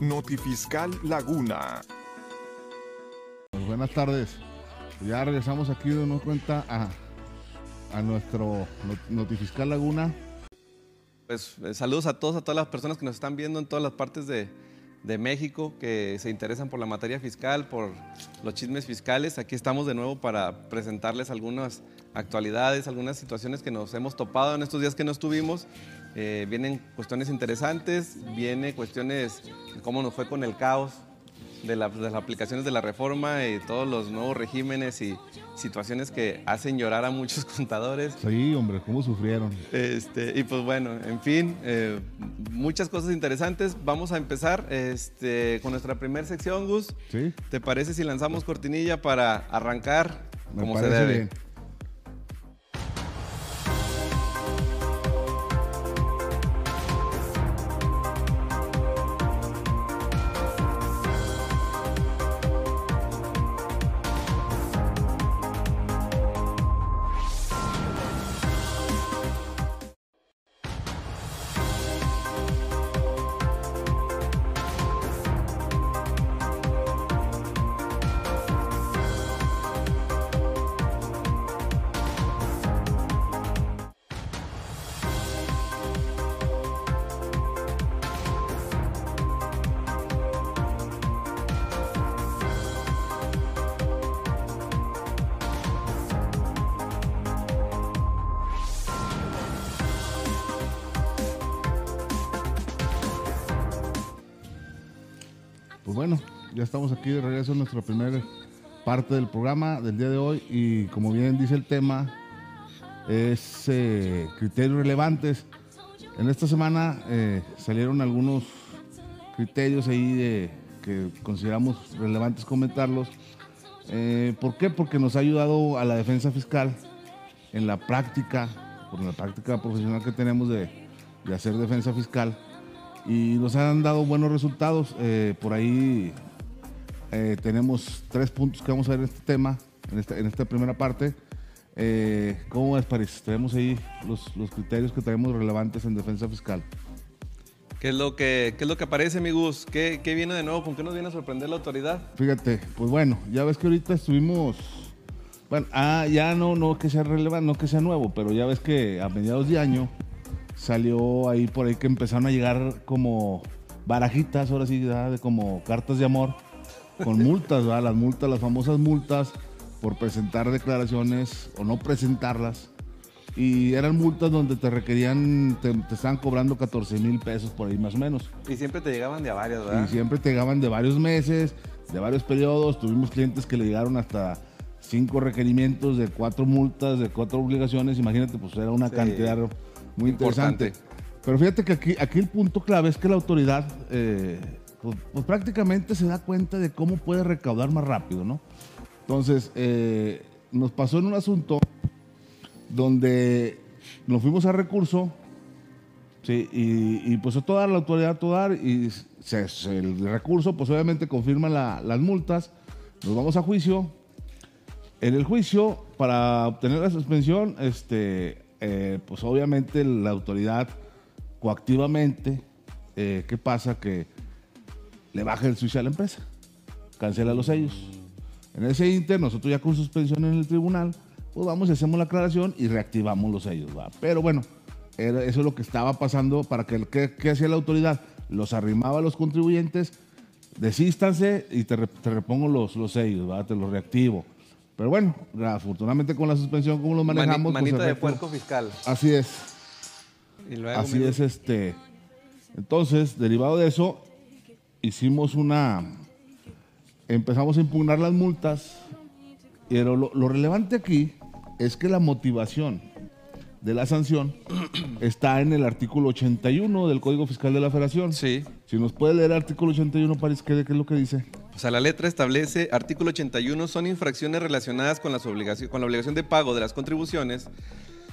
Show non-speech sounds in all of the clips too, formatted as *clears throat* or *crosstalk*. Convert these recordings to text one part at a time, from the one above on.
Notifiscal Laguna. Pues buenas tardes. Ya regresamos aquí de nuevo cuenta a, a nuestro Notifiscal Laguna. Pues eh, saludos a todos, a todas las personas que nos están viendo en todas las partes de, de México, que se interesan por la materia fiscal, por los chismes fiscales. Aquí estamos de nuevo para presentarles algunas actualidades, algunas situaciones que nos hemos topado en estos días que no estuvimos. Eh, vienen cuestiones interesantes, viene cuestiones de cómo nos fue con el caos de, la- de las aplicaciones de la reforma y todos los nuevos regímenes y situaciones que hacen llorar a muchos *laughs* contadores. Sí, hombre, cómo sufrieron. Este, y pues bueno, en fin, eh, muchas cosas interesantes. Vamos a empezar este, con nuestra primera sección, Gus. Sí, ¿Te parece si lanzamos cortinilla para arrancar me como se debe? bien. Aquí de regreso en nuestra primera parte del programa del día de hoy y como bien dice el tema, es eh, criterios relevantes. En esta semana eh, salieron algunos criterios ahí de, que consideramos relevantes comentarlos. Eh, ¿Por qué? Porque nos ha ayudado a la defensa fiscal en la práctica, por la práctica profesional que tenemos de, de hacer defensa fiscal y nos han dado buenos resultados. Eh, por ahí eh, tenemos tres puntos que vamos a ver en este tema, en esta, en esta primera parte. Eh, ¿Cómo es, París? Tenemos ahí los, los criterios que tenemos relevantes en defensa fiscal. ¿Qué es lo que, qué es lo que aparece, mi Gus? ¿Qué, qué viene de nuevo? ¿Con qué nos viene a sorprender la autoridad? Fíjate, pues bueno, ya ves que ahorita estuvimos. Bueno, ah, ya no, no que sea relevante, no que sea nuevo, pero ya ves que a mediados de año salió ahí por ahí que empezaron a llegar como barajitas, ahora sí, ¿verdad? como cartas de amor, con multas, ¿verdad? las multas, las famosas multas por presentar declaraciones o no presentarlas. Y eran multas donde te requerían, te, te estaban cobrando 14 mil pesos por ahí más o menos. Y siempre te llegaban de a varias, Y ¿verdad? siempre te llegaban de varios meses, de varios periodos. Tuvimos clientes que le llegaron hasta cinco requerimientos de cuatro multas, de cuatro obligaciones. Imagínate, pues era una Sí. cantidad muy interesante. Importante. Pero fíjate que aquí, aquí el punto clave es que la autoridad eh, pues, pues prácticamente se da cuenta de cómo puede recaudar más rápido, ¿no? Entonces, eh, nos pasó en un asunto donde nos fuimos a recurso, sí, y, pues a toda la autoridad a todo dar, y se- se- el recurso, pues obviamente confirma la- las multas, nos vamos a juicio. En el juicio, para obtener la suspensión, este, eh, pues obviamente la autoridad coactivamente, eh, ¿qué pasa? Que le baja el juicio a la empresa, cancela los sellos. En ese inter, nosotros ya con suspensión en el tribunal, pues vamos y hacemos la aclaración y reactivamos los sellos. ¿va? Pero bueno, eso es lo que estaba pasando para que, ¿qué, qué hacía la autoridad? Los arrimaba a los contribuyentes, desístanse y te, te repongo los, los sellos, ¿va? te los reactivo. Pero bueno, afortunadamente con la suspensión, como Mani- manejamos, pues, manita de efecto- puerco fiscal. Así es. Y luego, Así es, este. Entonces, derivado de eso, hicimos una. Empezamos a impugnar las multas. Pero lo, lo relevante aquí es que la motivación de la sanción *clears throat* está en el artículo 81 del Código Fiscal de la Federación. Sí. Si nos puede leer el artículo 81, París, ¿qué, qué es lo que dice? O sea, la letra establece, artículo 81, son infracciones relacionadas con, las obligaci- con la obligación de pago de las contribuciones,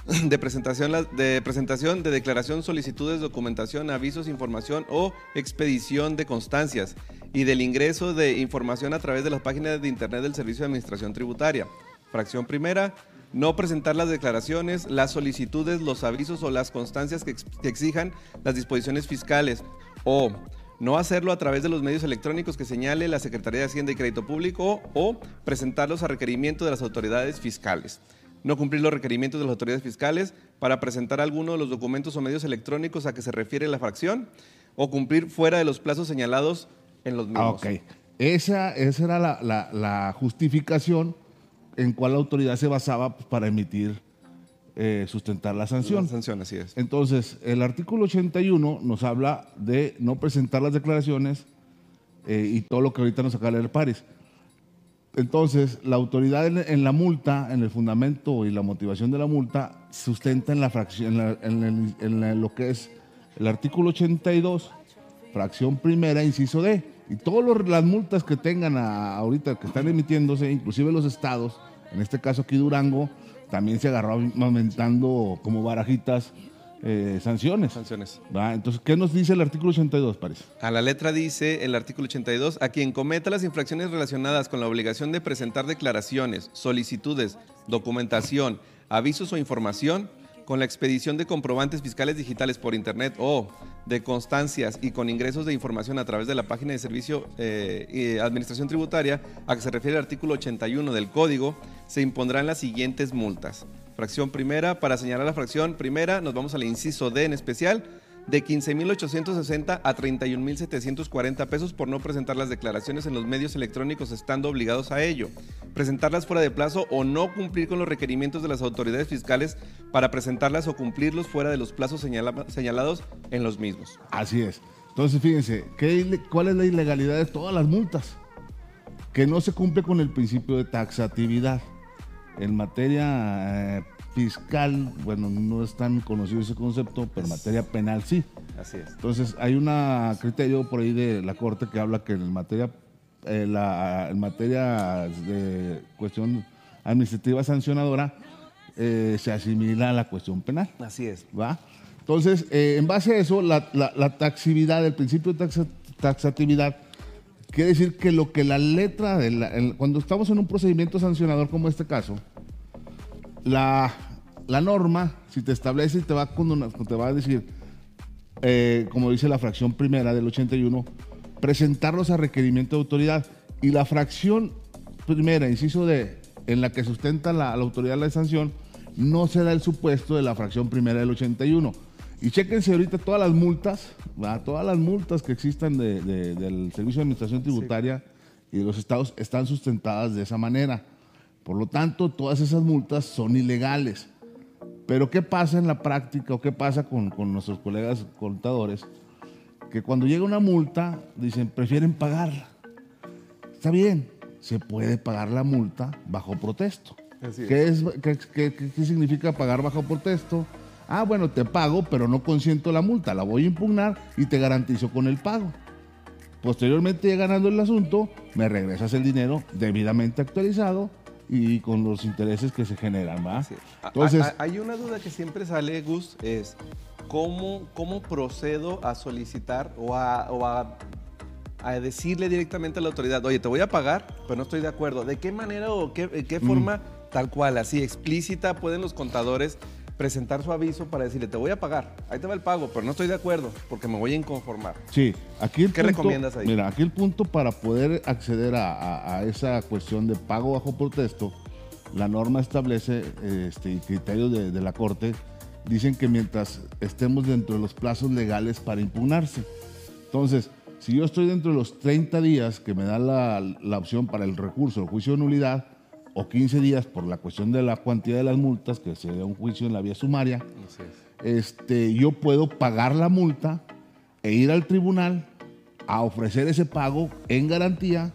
*clears throat* de presentación, de presentación de declaración, solicitudes, documentación, avisos, información o expedición de constancias y del ingreso de información a través de las páginas de Internet del Servicio de Administración Tributaria. Fracción primera, no presentar las declaraciones, las solicitudes, los avisos o las constancias que, que exijan las disposiciones fiscales o No hacerlo a través de los medios electrónicos que señale la Secretaría de Hacienda y Crédito Público o presentarlos a requerimiento de las autoridades fiscales. No cumplir los requerimientos de las autoridades fiscales para presentar alguno de los documentos o medios electrónicos a que se refiere la fracción o cumplir fuera de los plazos señalados en los mismos. Ah, ok. Esa, esa era la, la- la justificación en cual la autoridad se basaba pues, para emitir, eh, sustentar la sanción. Sanción, así es. Entonces, el artículo 81 nos habla de no presentar las declaraciones eh, y todo lo que ahorita nos acaba de leer Paris. Entonces, la autoridad en, la multa, en el fundamento y la motivación de la multa, sustenta en, la fracción, en, la- lo que es el artículo 82, fracción primera, inciso D. Y todas las multas que tengan ahorita, que están emitiéndose, inclusive los estados, en este caso aquí Durango, también se agarró aumentando como barajitas eh, sanciones. Sanciones. ¿va? Entonces, ¿qué nos dice el artículo 82, París? A la letra dice el artículo 82, a quien cometa las infracciones relacionadas con la obligación de presentar declaraciones, solicitudes, documentación, avisos o información, con la expedición de comprobantes fiscales digitales por Internet o de constancias y con ingresos de información a través de la página de Servicio eh, y Administración Tributaria, a que se refiere el artículo 81 del Código, se impondrán las siguientes multas. Fracción primera, para señalar la fracción primera, nos vamos al inciso D en especial, de 15.860 a 31.740 pesos por no presentar las declaraciones en los medios electrónicos estando obligados a ello, presentarlas fuera de plazo o no cumplir con los requerimientos de las autoridades fiscales para presentarlas o cumplirlos fuera de los plazos señala- señalados en los mismos. Así es. Entonces, fíjense, ¿qué ¿cuál es la ilegalidad de todas las multas? Que no se cumple con el principio de taxatividad. En materia eh, fiscal, bueno, no es tan conocido ese concepto, pero en materia penal sí. Así es. Entonces, hay un criterio por ahí de la Corte que habla que en materia, eh, la- en materia de cuestión administrativa sancionadora eh, se asimila a la cuestión penal. Así es. ¿va? Entonces, eh, en base a eso, la, la, la taxividad, el principio de taxa- taxatividad, quiere decir que lo que la letra, de la- cuando estamos en un procedimiento sancionador como este caso, la, la norma, si te establece y te va, te va a decir, eh, como dice la fracción primera del 81, presentarlos a requerimiento de autoridad. Y la fracción primera, inciso de, en la que sustenta la, la autoridad la sanción, no se da el supuesto de la fracción primera del 81. Y chéquense ahorita todas las multas, ¿va? todas las multas que existan de- de- del Servicio de Administración Tributaria y de los estados están sustentadas de esa manera. Por lo tanto, todas esas multas son ilegales. Pero ¿qué pasa en la práctica o qué pasa con, con nuestros colegas contadores? Que cuando llega una multa, dicen, prefieren pagarla. Está bien, se puede pagar la multa bajo protesto. Así es. ¿Qué, es, qué, qué- qué- qué significa pagar bajo protesto? Ah, bueno, te pago, pero no consiento la multa. La voy a impugnar y te garantizo con el pago. Posteriormente, ganando el asunto, me regresas el dinero debidamente actualizado y con los intereses que se generan, ¿va? Sí. Entonces, a- a- hay una duda que siempre sale, Gus, es cómo, cómo procedo a solicitar o a, o a- a decirle directamente a la autoridad, oye, te voy a pagar, pero no estoy de acuerdo. ¿De qué manera o qué, de Mm. qué forma, tal cual, así explícita, pueden los contadores presentar su aviso para decirle, te voy a pagar, ahí te va el pago, pero no estoy de acuerdo porque me voy a inconformar? Sí, aquí el ¿Qué punto, recomiendas ahí? Mira, aquí el punto para poder acceder a, a- a esa cuestión de pago bajo protesto, la norma establece este, y criterios de, de la Corte, dicen que mientras estemos dentro de los plazos legales para impugnarse. Entonces, si yo estoy dentro de los 30 días que me da la, la opción para el recurso, el juicio de nulidad, o 15 días por la cuestión de la cuantía de las multas, que sería un juicio en la vía sumaria, Así es. este, yo puedo pagar la multa e ir al tribunal a ofrecer ese pago en garantía,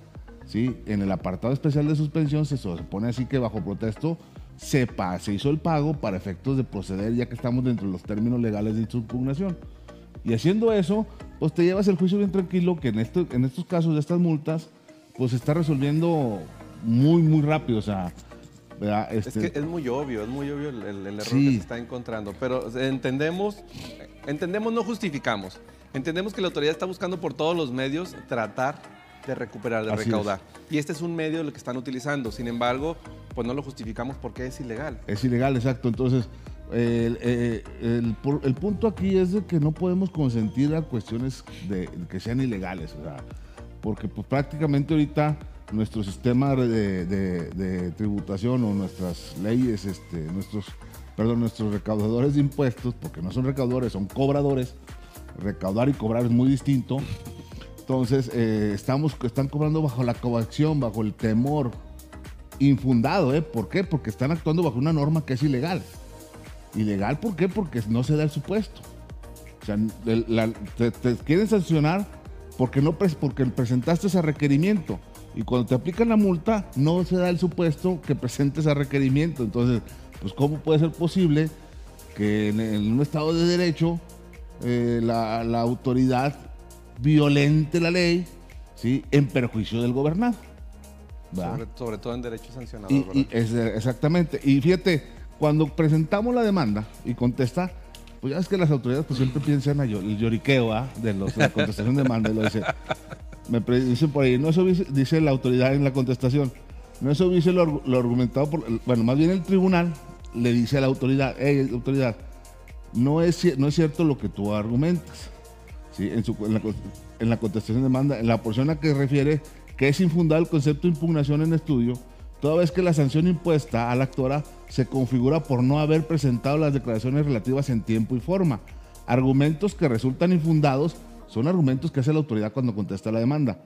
¿sí? En el apartado especial de suspensión se se pone así que bajo protesto se, se hizo el pago para efectos de proceder ya que estamos dentro de los términos legales de impugnación. Y haciendo eso, pues te llevas el juicio bien tranquilo que en, esto- en estos casos de estas multas, pues se está resolviendo muy, muy rápido. O sea. Es Este, que es muy obvio, es muy obvio el, el- el error Sí. que se está encontrando. Pero entendemos, entendemos, no justificamos. Entendemos que la autoridad está buscando por todos los medios tratar de recuperar, de Así recaudar. Y este es un medio lo que están utilizando. Sin embargo, pues no lo justificamos porque es ilegal. Es ilegal, exacto. Entonces, el, eh, el, el punto aquí es de que no podemos consentir a cuestiones de, que sean ilegales, o sea, porque pues, prácticamente ahorita nuestro sistema de, de- de tributación o nuestras leyes, este, nuestros, perdón, nuestros recaudadores de impuestos, porque no son recaudadores, son cobradores, recaudar y cobrar es muy distinto. Entonces, eh, estamos, están cobrando bajo la coacción, bajo el temor infundado, ¿eh? ¿Por qué? Porque están actuando bajo una norma que es ilegal. Ilegal, ¿por qué? Porque no se da el supuesto. O sea, la- te, te quieren sancionar porque, no, porque presentaste ese requerimiento. Y cuando te aplican la multa, no se da el supuesto que presentes ese requerimiento. Entonces, pues, ¿cómo puede ser posible que en, en un Estado de Derecho eh, la, la autoridad violente la ley ¿sí? en perjuicio del gobernado? Sobre, sobre todo en derechos sancionados, Y, ¿verdad? y es, exactamente. Y fíjate, cuando presentamos la demanda y contesta, pues ya es que las autoridades pues siempre *clears throat* piensan en el lloriqueo ¿ah? de, los, la contestación de demanda. Y lo dice, me dicen por ahí, no eso dice, la autoridad en la contestación, no eso dice lo, lo argumentado por, bueno, más bien el tribunal le dice a la autoridad, hey, autoridad, no es, no es cierto lo que tú argumentas. ¿sí? En, su- en la, en la contestación de demanda, en la porción a que refiere que es infundado el concepto de impugnación en estudio, toda vez que la sanción impuesta a la actora se configura por no haber presentado las declaraciones relativas en tiempo y forma. Argumentos que resultan infundados son argumentos que hace la autoridad cuando contesta la demanda,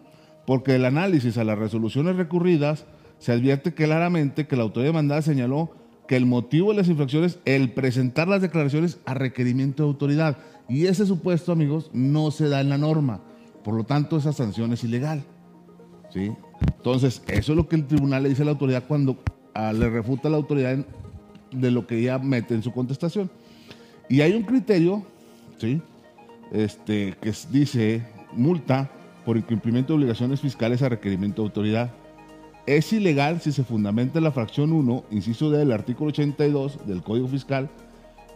porque del análisis a las resoluciones recurridas se advierte claramente que la autoridad demandada señaló que el motivo de las infracciones el presentar las declaraciones a requerimiento de autoridad. Y ese supuesto, amigos, no se da en la norma. Por lo tanto, esa sanción es ilegal. ¿sí? Entonces, eso es lo que el tribunal le dice a la autoridad cuando ah, le refuta a la autoridad de lo que ella mete en su contestación. Y hay un criterio, ¿sí? Este, que dice multa por incumplimiento de obligaciones fiscales a requerimiento de autoridad. Es ilegal si se fundamenta en la fracción 1, inciso D del artículo 82 del Código Fiscal,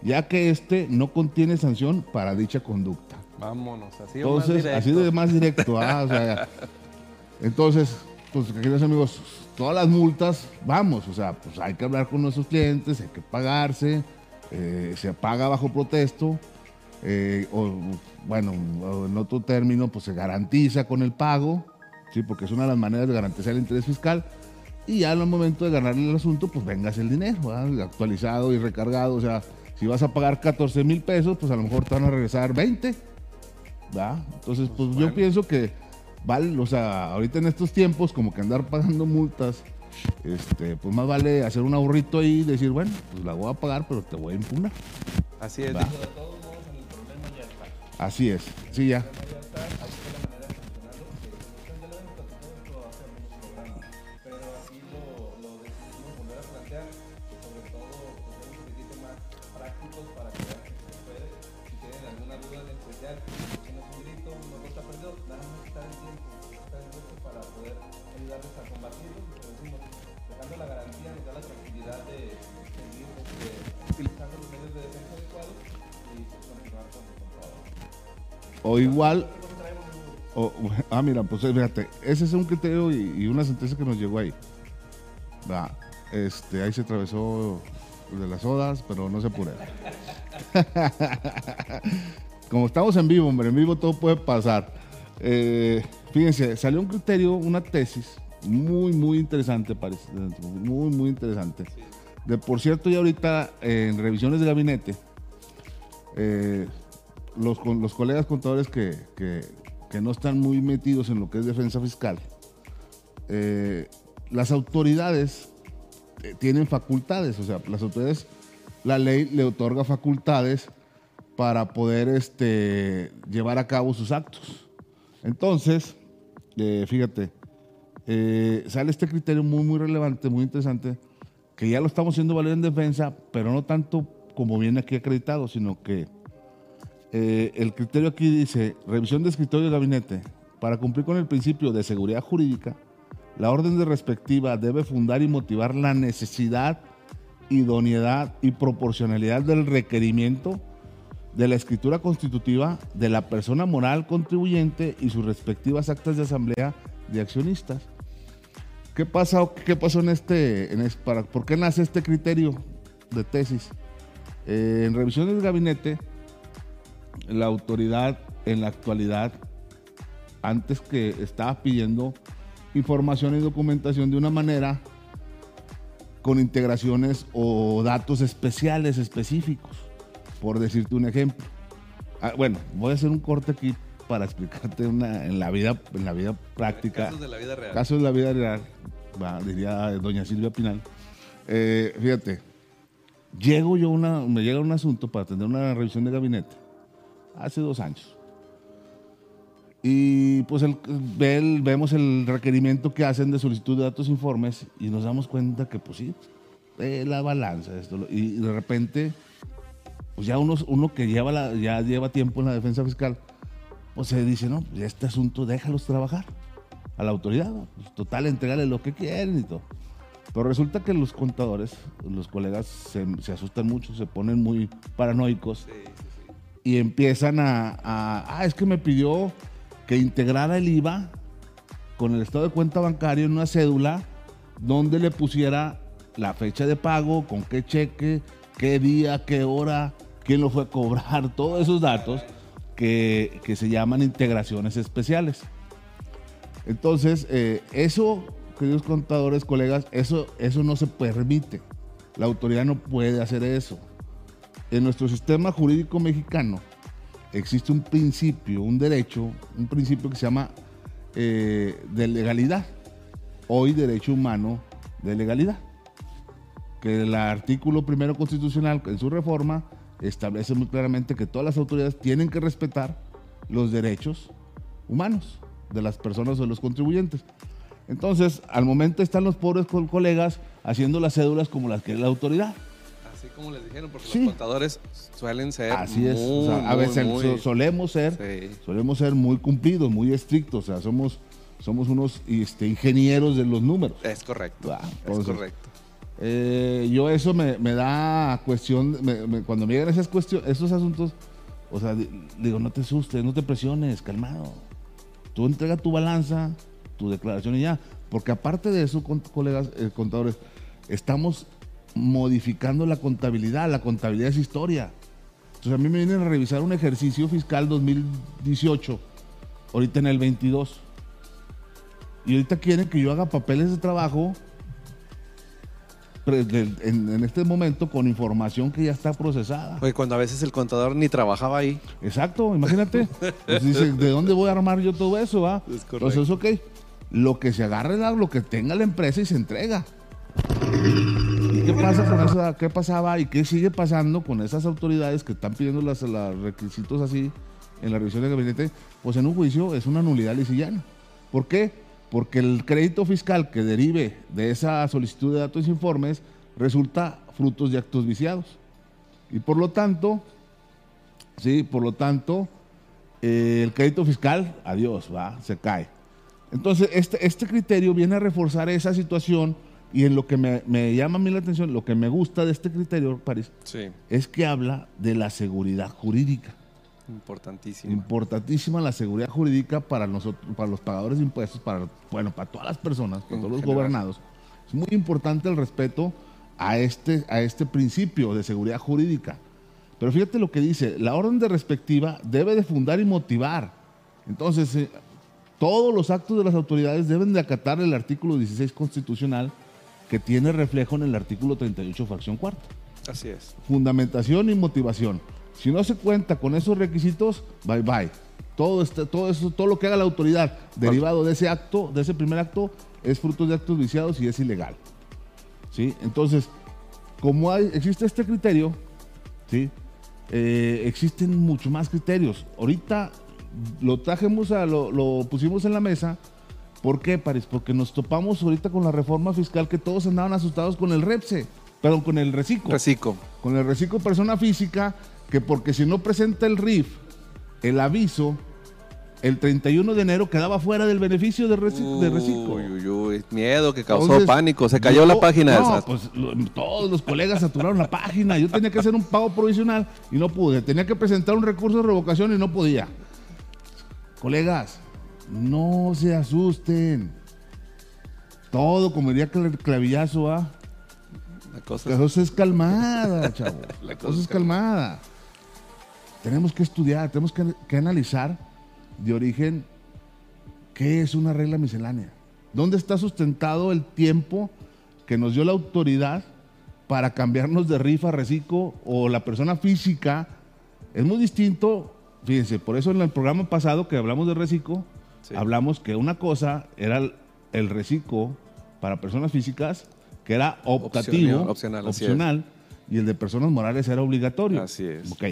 ya que este no contiene sanción para dicha conducta. Vámonos, así o más Entonces, así de más directo, ah, o sea, *laughs* entonces, pues queridos amigos, todas las multas, vamos, o sea, pues hay que hablar con nuestros clientes, hay que pagarse, eh, se paga bajo protesto, eh, o bueno, en otro término, pues se garantiza con el pago, sí, porque es una de las maneras de garantizar el interés fiscal, y ya en el momento de ganarle el asunto, pues vengas el dinero, ¿verdad? actualizado y recargado, o sea, si vas a pagar 14 mil pesos, pues a lo mejor te van a regresar 20, ¿verdad? Entonces, pues, yo pienso que vale, o sea, ahorita en estos tiempos, como que andar pagando multas, este, pues más vale hacer un ahorrito ahí y decir, bueno, pues la voy a pagar, pero te voy a impugnar. Así es. Va. Así es, sí, ya. O igual, *laughs* ah, mira, pues fíjate, ese es un criterio y, una sentencia que nos llegó ahí. Este, ahí se atravesó de las odas, pero no se apure. *laughs* Como estamos en vivo, hombre, en vivo todo puede pasar. Eh, fíjense, salió un criterio, una tesis muy, muy interesante, parece. Muy, muy interesante. De por cierto, ya ahorita en revisiones de gabinete, eh, los, los colegas contadores que, que- que no están muy metidos en lo que es defensa fiscal, eh, las autoridades eh, tienen facultades, o sea, las autoridades, la ley le otorga facultades para poder este, llevar a cabo sus actos. Entonces, eh, fíjate, eh, sale este criterio muy, muy relevante, muy interesante, que ya lo estamos haciendo valer en defensa, pero no tanto como viene aquí acreditado, sino que eh, el criterio aquí dice, revisión de escritorio de gabinete. Para cumplir con el principio de seguridad jurídica, la orden de respectiva debe fundar y motivar la necesidad, idoneidad y proporcionalidad del requerimiento de la escritura constitutiva de la persona moral contribuyente y sus respectivas actas de asamblea de accionistas. ¿Qué pasa? ¿Qué pasó en este, en es- para, ¿Por qué nace este criterio de tesis? Eh, en revisión del gabinete, la autoridad en la actualidad, antes que estaba pidiendo información y documentación de una manera con integraciones o datos especiales, específicos, por decirte un ejemplo. Ah, bueno, voy a hacer un corte aquí para explicarte una, en, la vida, en la vida práctica. Casos de la vida real. Casos de la vida real, diría doña Silvia Pinal. Eh, fíjate, llego yo una, me llega un asunto para tener una revisión de gabinete hace dos años. Y pues el- ve el- vemos el requerimiento que hacen de solicitud de datos e informes y nos damos cuenta que pues sí, eh, la balanza, esto, y de repente, pues ya uno, uno que lleva, la, ya lleva tiempo en la defensa fiscal, pues se dice, no, pues este asunto déjalos trabajar a la autoridad. Pues, total, entregarle lo que quieren y todo. Pero resulta que los contadores, los colegas se, asustan mucho, se ponen muy paranoicos sí. Y empiezan a, ah, es que me pidió que integrara el IVA con el estado de cuenta bancario en una cédula donde le pusiera la fecha de pago, con qué cheque, qué día, qué hora, quién lo fue a cobrar, *laughs* todos esos datos que, que se llaman integraciones especiales. Entonces, eh, eso, queridos contadores, colegas, eso, eso no se permite. La autoridad no puede hacer eso en nuestro sistema jurídico mexicano existe un principio, un derecho, un principio que se llama eh, de legalidad, hoy derecho humano de legalidad, que el artículo primero constitucional en su reforma establece muy claramente que todas las autoridades tienen que respetar los derechos humanos de las personas o de los contribuyentes. Entonces, al momento están los pobres co- colegas haciendo las cédulas como las que la autoridad. Así como les dijeron, porque Sí. los contadores suelen ser. Así es. o sea, a muy, veces muy- solemos ser, Sí. solemos ser muy cumplidos, muy estrictos. O sea, somos, somos unos este, ingenieros de los números. Es correcto. Ah, es correcto. Eh, yo eso me, me da cuestión, me- me- cuando me llegan esas cuestiones, esos asuntos, o sea, di- digo, no te asustes, no te presiones, calmado. Tú entrega tu balanza, tu declaración y ya. Porque aparte de eso, colegas eh, contadores, estamos modificando la contabilidad. La contabilidad es historia. Entonces a mí me vienen a revisar un ejercicio fiscal 2018, ahorita en el 22. Y ahorita quieren que yo haga papeles de trabajo en, en este momento con información que ya está procesada. Oye, cuando a veces el contador ni trabajaba ahí. Exacto, imagínate. Pues dice, *laughs* ¿de dónde voy a armar yo todo eso? Va? Es. Entonces, ok, lo que se agarre, lo que tenga la empresa y se entrega. ¿Y qué pasa con eso? ¿Qué pasaba y qué sigue pasando con esas autoridades que están pidiendo los requisitos así en la revisión de gabinete? Pues en un juicio es una nulidad lisillana. ¿Por qué? Porque el crédito fiscal que derive de esa solicitud de datos e informes resulta frutos de actos viciados. Y por lo tanto, Sí, por lo tanto, eh, el crédito fiscal, adiós, va, se cae. Entonces, este, este criterio viene a reforzar esa situación y en lo que me, me llama a mí la atención, lo que me gusta de este criterio, París, Sí. es que habla de la seguridad jurídica. Importantísimo. Importantísima la seguridad jurídica para nosotros, para los pagadores de impuestos, para, bueno, para todas las personas, para En todos los general. gobernados. Es muy importante el respeto a este, a este principio de seguridad jurídica. Pero fíjate lo que dice, la orden de respectiva debe de fundar y motivar. Entonces, eh, todos los actos de las autoridades deben de acatar el artículo 16 constitucional que tiene reflejo en el artículo 38, fracción cuarta Así es. fundamentación y motivación. Si no se cuenta con esos requisitos, bye bye. Todo, este, todo, eso, todo lo que haga la autoridad derivado de ese acto, de ese primer acto, es fruto de actos viciados y es ilegal. ¿Sí? Entonces, como hay- existe este criterio, ¿sí? Eh, existen mucho más criterios. Ahorita lo trajimos, a, lo, lo pusimos en la mesa. ¿Por qué, París? Porque nos topamos ahorita con la reforma fiscal que todos andaban asustados con el REPSE, perdón, con el reciclo Reciclo. con el reciclo persona física, que porque si no presenta el RIF, el aviso, el 31 de enero quedaba fuera del beneficio de, reci- de reciclo. Uy, uy, uy. Miedo que causó Entonces, pánico. Se cayó yo- la página. No, esa. pues lo- todos los colegas saturaron la página. Yo tenía que hacer un pago provisional y no pude. Tenía que presentar un recurso de revocación y no podía. Colegas, no se asusten. Todo, como diría Cla- Clavillazo, ¿ah? La cosa La es- cosa es calmada, *laughs* chavo. La cosa cosa es es calmada. Tenemos que estudiar, tenemos que, que analizar de origen qué es una regla miscelánea. ¿Dónde está sustentado el tiempo que nos dio la autoridad para cambiarnos de rifa, reciclo o la persona física? Es muy distinto, fíjense, por eso en el programa pasado que hablamos de reciclo, Sí. hablamos que una cosa era el, el reciclo para personas físicas, que era optativo, Opcional, opcional, y el de personas morales era obligatorio. Así es. Ok.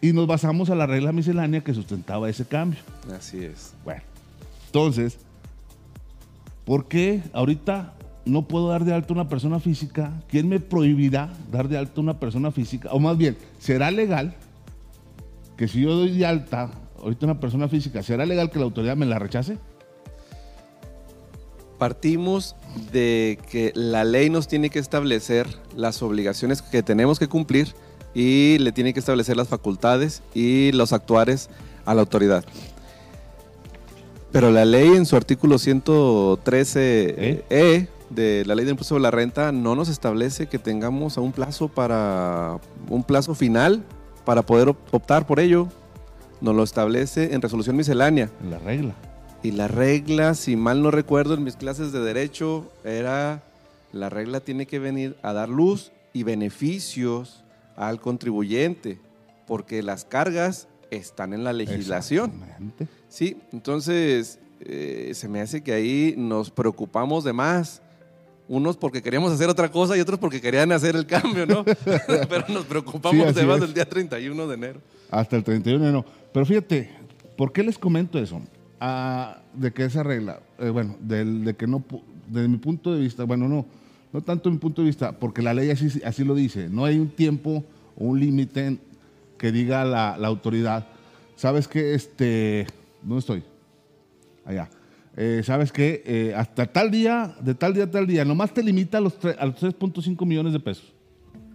Y nos basamos a la regla miscelánea que sustentaba ese cambio. Así es. Bueno, entonces, ¿por qué ahorita no puedo dar de alta a una persona física? ¿Quién me prohibirá dar de alta a una persona física? O más bien, ¿será legal que si yo doy de alta ahorita una persona física, ¿será legal que la autoridad me la rechace? Partimos de que la ley nos tiene que establecer las obligaciones que tenemos que cumplir y le tiene que establecer las facultades y los actuares a la autoridad. Pero la ley en su artículo 113E ¿Eh? de la ley del impuesto sobre la renta no nos establece que tengamos a un plazo para un plazo final para poder op- optar por ello. Nos lo establece en resolución miscelánea. La regla. Y la regla, si mal no recuerdo, en mis clases de derecho era, la regla tiene que venir a dar luz y beneficios al contribuyente, porque las cargas están en la legislación. Exactamente. Sí, entonces eh, se me hace que ahí nos preocupamos de más. Unos porque queríamos hacer otra cosa y otros porque querían hacer el cambio, ¿no? *laughs* Pero nos preocupamos de más es. del día 31 de enero. Hasta el 31 de enero. Pero fíjate, ¿por qué les comento eso? Ah, de que esa regla, eh, bueno, del- de que no, desde mi punto de vista, bueno, no, no tanto mi punto de vista, porque la ley así, así lo dice, no hay un tiempo o un límite que diga la, la autoridad. ¿Sabes qué? Este, ¿dónde estoy? Allá. Eh, ¿Sabes qué? Eh, hasta tal día, de tal día a tal día, nomás te limita a los, a los 3.5 millones de pesos.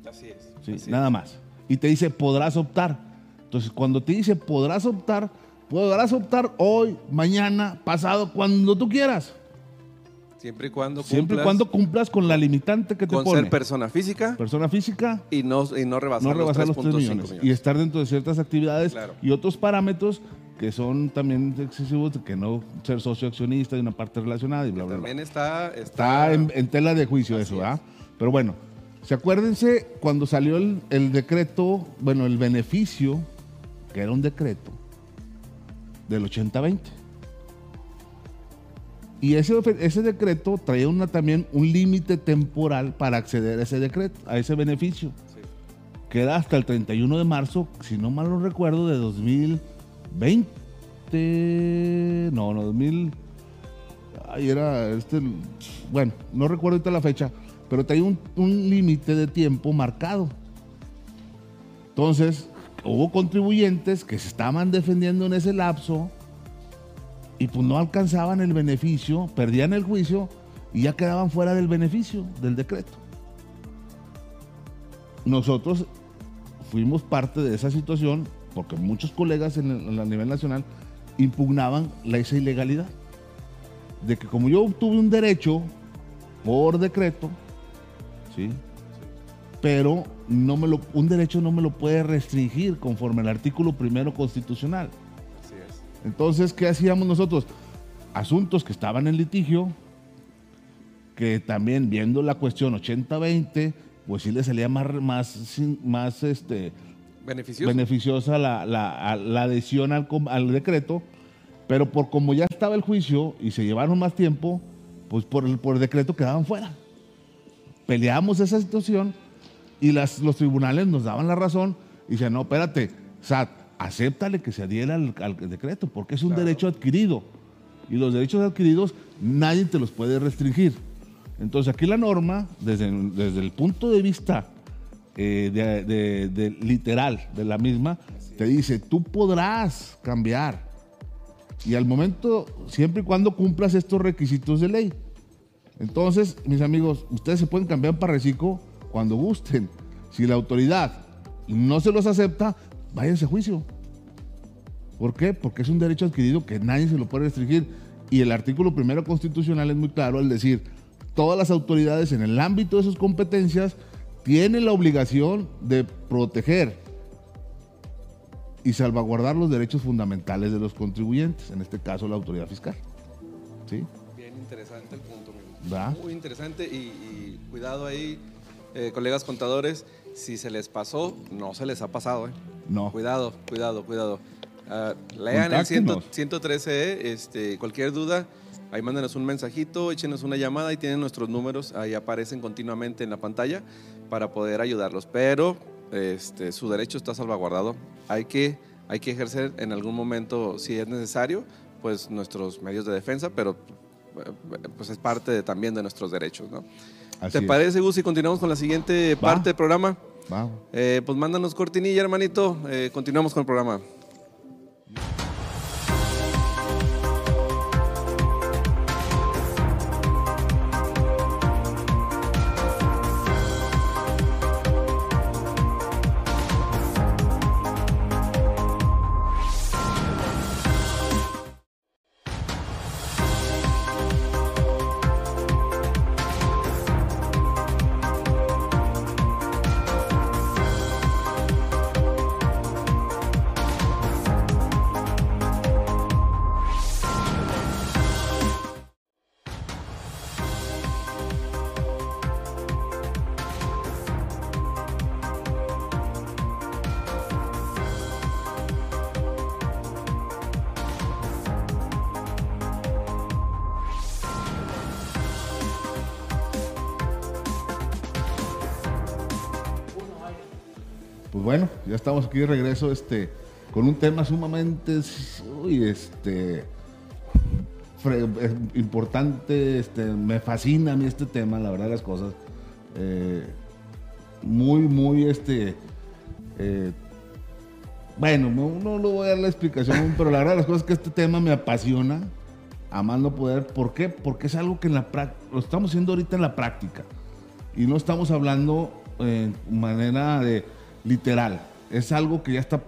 Así es. Sí, nada más. Y te dice, podrás optar. Entonces, cuando te dice, podrás optar, podrás optar hoy, mañana, pasado, cuando tú quieras. Siempre y cuando Siempre y cumplas cuando cumplas con la limitante que te con pone. ser persona física Persona física, y no, y no rebasar, no rebasar los los 3 3.5 millones. millones. Y estar dentro de ciertas actividades Claro. y otros parámetros que son también excesivos, que no ser socio accionista de una parte relacionada y bla, bla, bla. También está, está, Está en, en tela de juicio Así eso, es. ¿verdad? Pero bueno, se acuérdense cuando salió el, el decreto, bueno, el beneficio, que era un decreto del 80-20. Y ese, ese decreto traía una, también un límite temporal para acceder a ese decreto, a ese beneficio, Sí. que era hasta el 31 de marzo, si no mal lo recuerdo, de 2020. No, no, 2000. Ay, era este. Bueno, no recuerdo ahorita la fecha, pero traía un, un límite de tiempo marcado. Entonces, hubo contribuyentes que se estaban defendiendo en ese lapso y pues no alcanzaban el beneficio, perdían el juicio y ya quedaban fuera del beneficio del decreto. Nosotros fuimos parte de esa situación porque muchos colegas en el- a nivel nacional impugnaban esa ilegalidad. De que como yo obtuve un derecho por decreto, ¿sí? Pero no me lo, un derecho no me lo puede restringir conforme al artículo primero constitucional. Así es. Entonces, ¿qué hacíamos nosotros? Asuntos que estaban en litigio, que también viendo la cuestión 80-20, pues sí le salía más, más, más este, Beneficioso. beneficiosa la, la- la adhesión al, al decreto, pero por como ya estaba el juicio y se llevaron más tiempo, pues por el, por el decreto quedaban fuera. Peleamos esa situación y las, los tribunales nos daban la razón y decían, no, espérate, SAT, acéptale que se adhiera al, al decreto, porque es un Claro. derecho adquirido. Y los derechos adquiridos nadie te los puede restringir. Entonces aquí la norma, desde, desde el punto de vista eh, de, de- de literal de la misma, te dice, tú podrás cambiar. Y al momento, siempre y cuando cumplas estos requisitos de ley. Entonces, mis amigos, ustedes se pueden cambiar para reciclo cuando gusten. Si la autoridad no se los acepta, váyanse a juicio. ¿Por qué? Porque es un derecho adquirido que nadie se lo puede restringir. Y el artículo primero constitucional es muy claro al decir, todas las autoridades en el ámbito de sus competencias tienen la obligación de proteger y salvaguardar los derechos fundamentales de los contribuyentes, en este caso la autoridad fiscal. ¿Sí? Bien interesante el punto. ¿Va? Muy interesante y, y cuidado ahí, eh, colegas contadores, si se les pasó, no se les ha pasado. ¿eh? No. Cuidado, cuidado, cuidado. Ah, lean el 100 Contáctenos. 113, este, cualquier duda, ahí mándenos un mensajito, échenos una llamada y tienen nuestros números, ahí aparecen continuamente en la pantalla para poder ayudarlos. Pero este, su derecho está salvaguardado. Hay que, hay que ejercer en algún momento, si es necesario, pues nuestros medios de defensa, pero eh, pues es parte de- también de nuestros derechos. ¿no? Así ¿Te es. parece, Gus, si continuamos con la siguiente Va. parte del programa? Vamos. Eh, pues mándanos cortinilla, hermanito. Eh, continuamos con el programa. Aquí de regreso este, con un tema sumamente este, importante. Este, me fascina a mí este tema, la verdad las cosas. Eh, muy, muy, este, eh, bueno, no, le voy a dar la explicación, *laughs* pero la verdad las cosas es que este tema me apasiona, a más no poder. ¿Por qué? Porque es algo que en la prac- lo estamos haciendo ahorita en la práctica. Y no estamos hablando en manera de literal. Es algo que ya está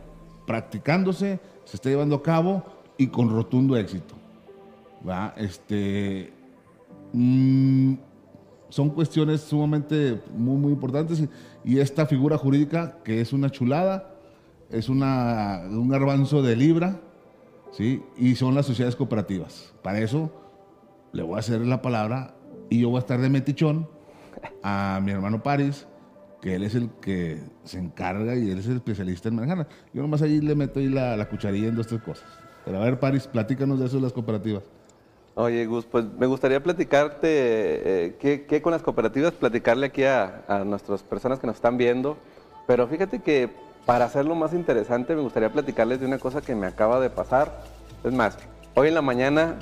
practicándose, se está llevando a cabo y con rotundo éxito. ¿va? Este, mm, son cuestiones sumamente muy, muy importantes y, esta figura jurídica que es una chulada, es una, un garbanzo de libra, ¿sí? y son las sociedades cooperativas. Para eso le voy a hacer la palabra y yo voy a estar de metichón a mi hermano Paris, que él es el que se encarga y él es el especialista en manejarla. Yo nomás ahí le meto ahí la, la cucharilla en dos, tres cosas. Pero a ver, Paris, platícanos de eso de las cooperativas. Oye, Gus, pues me gustaría platicarte eh, qué con las cooperativas, platicarle aquí a, a nuestras personas que nos están viendo. Pero fíjate que para hacerlo más interesante, me gustaría platicarles de una cosa que me acaba de pasar. Es más, hoy en la mañana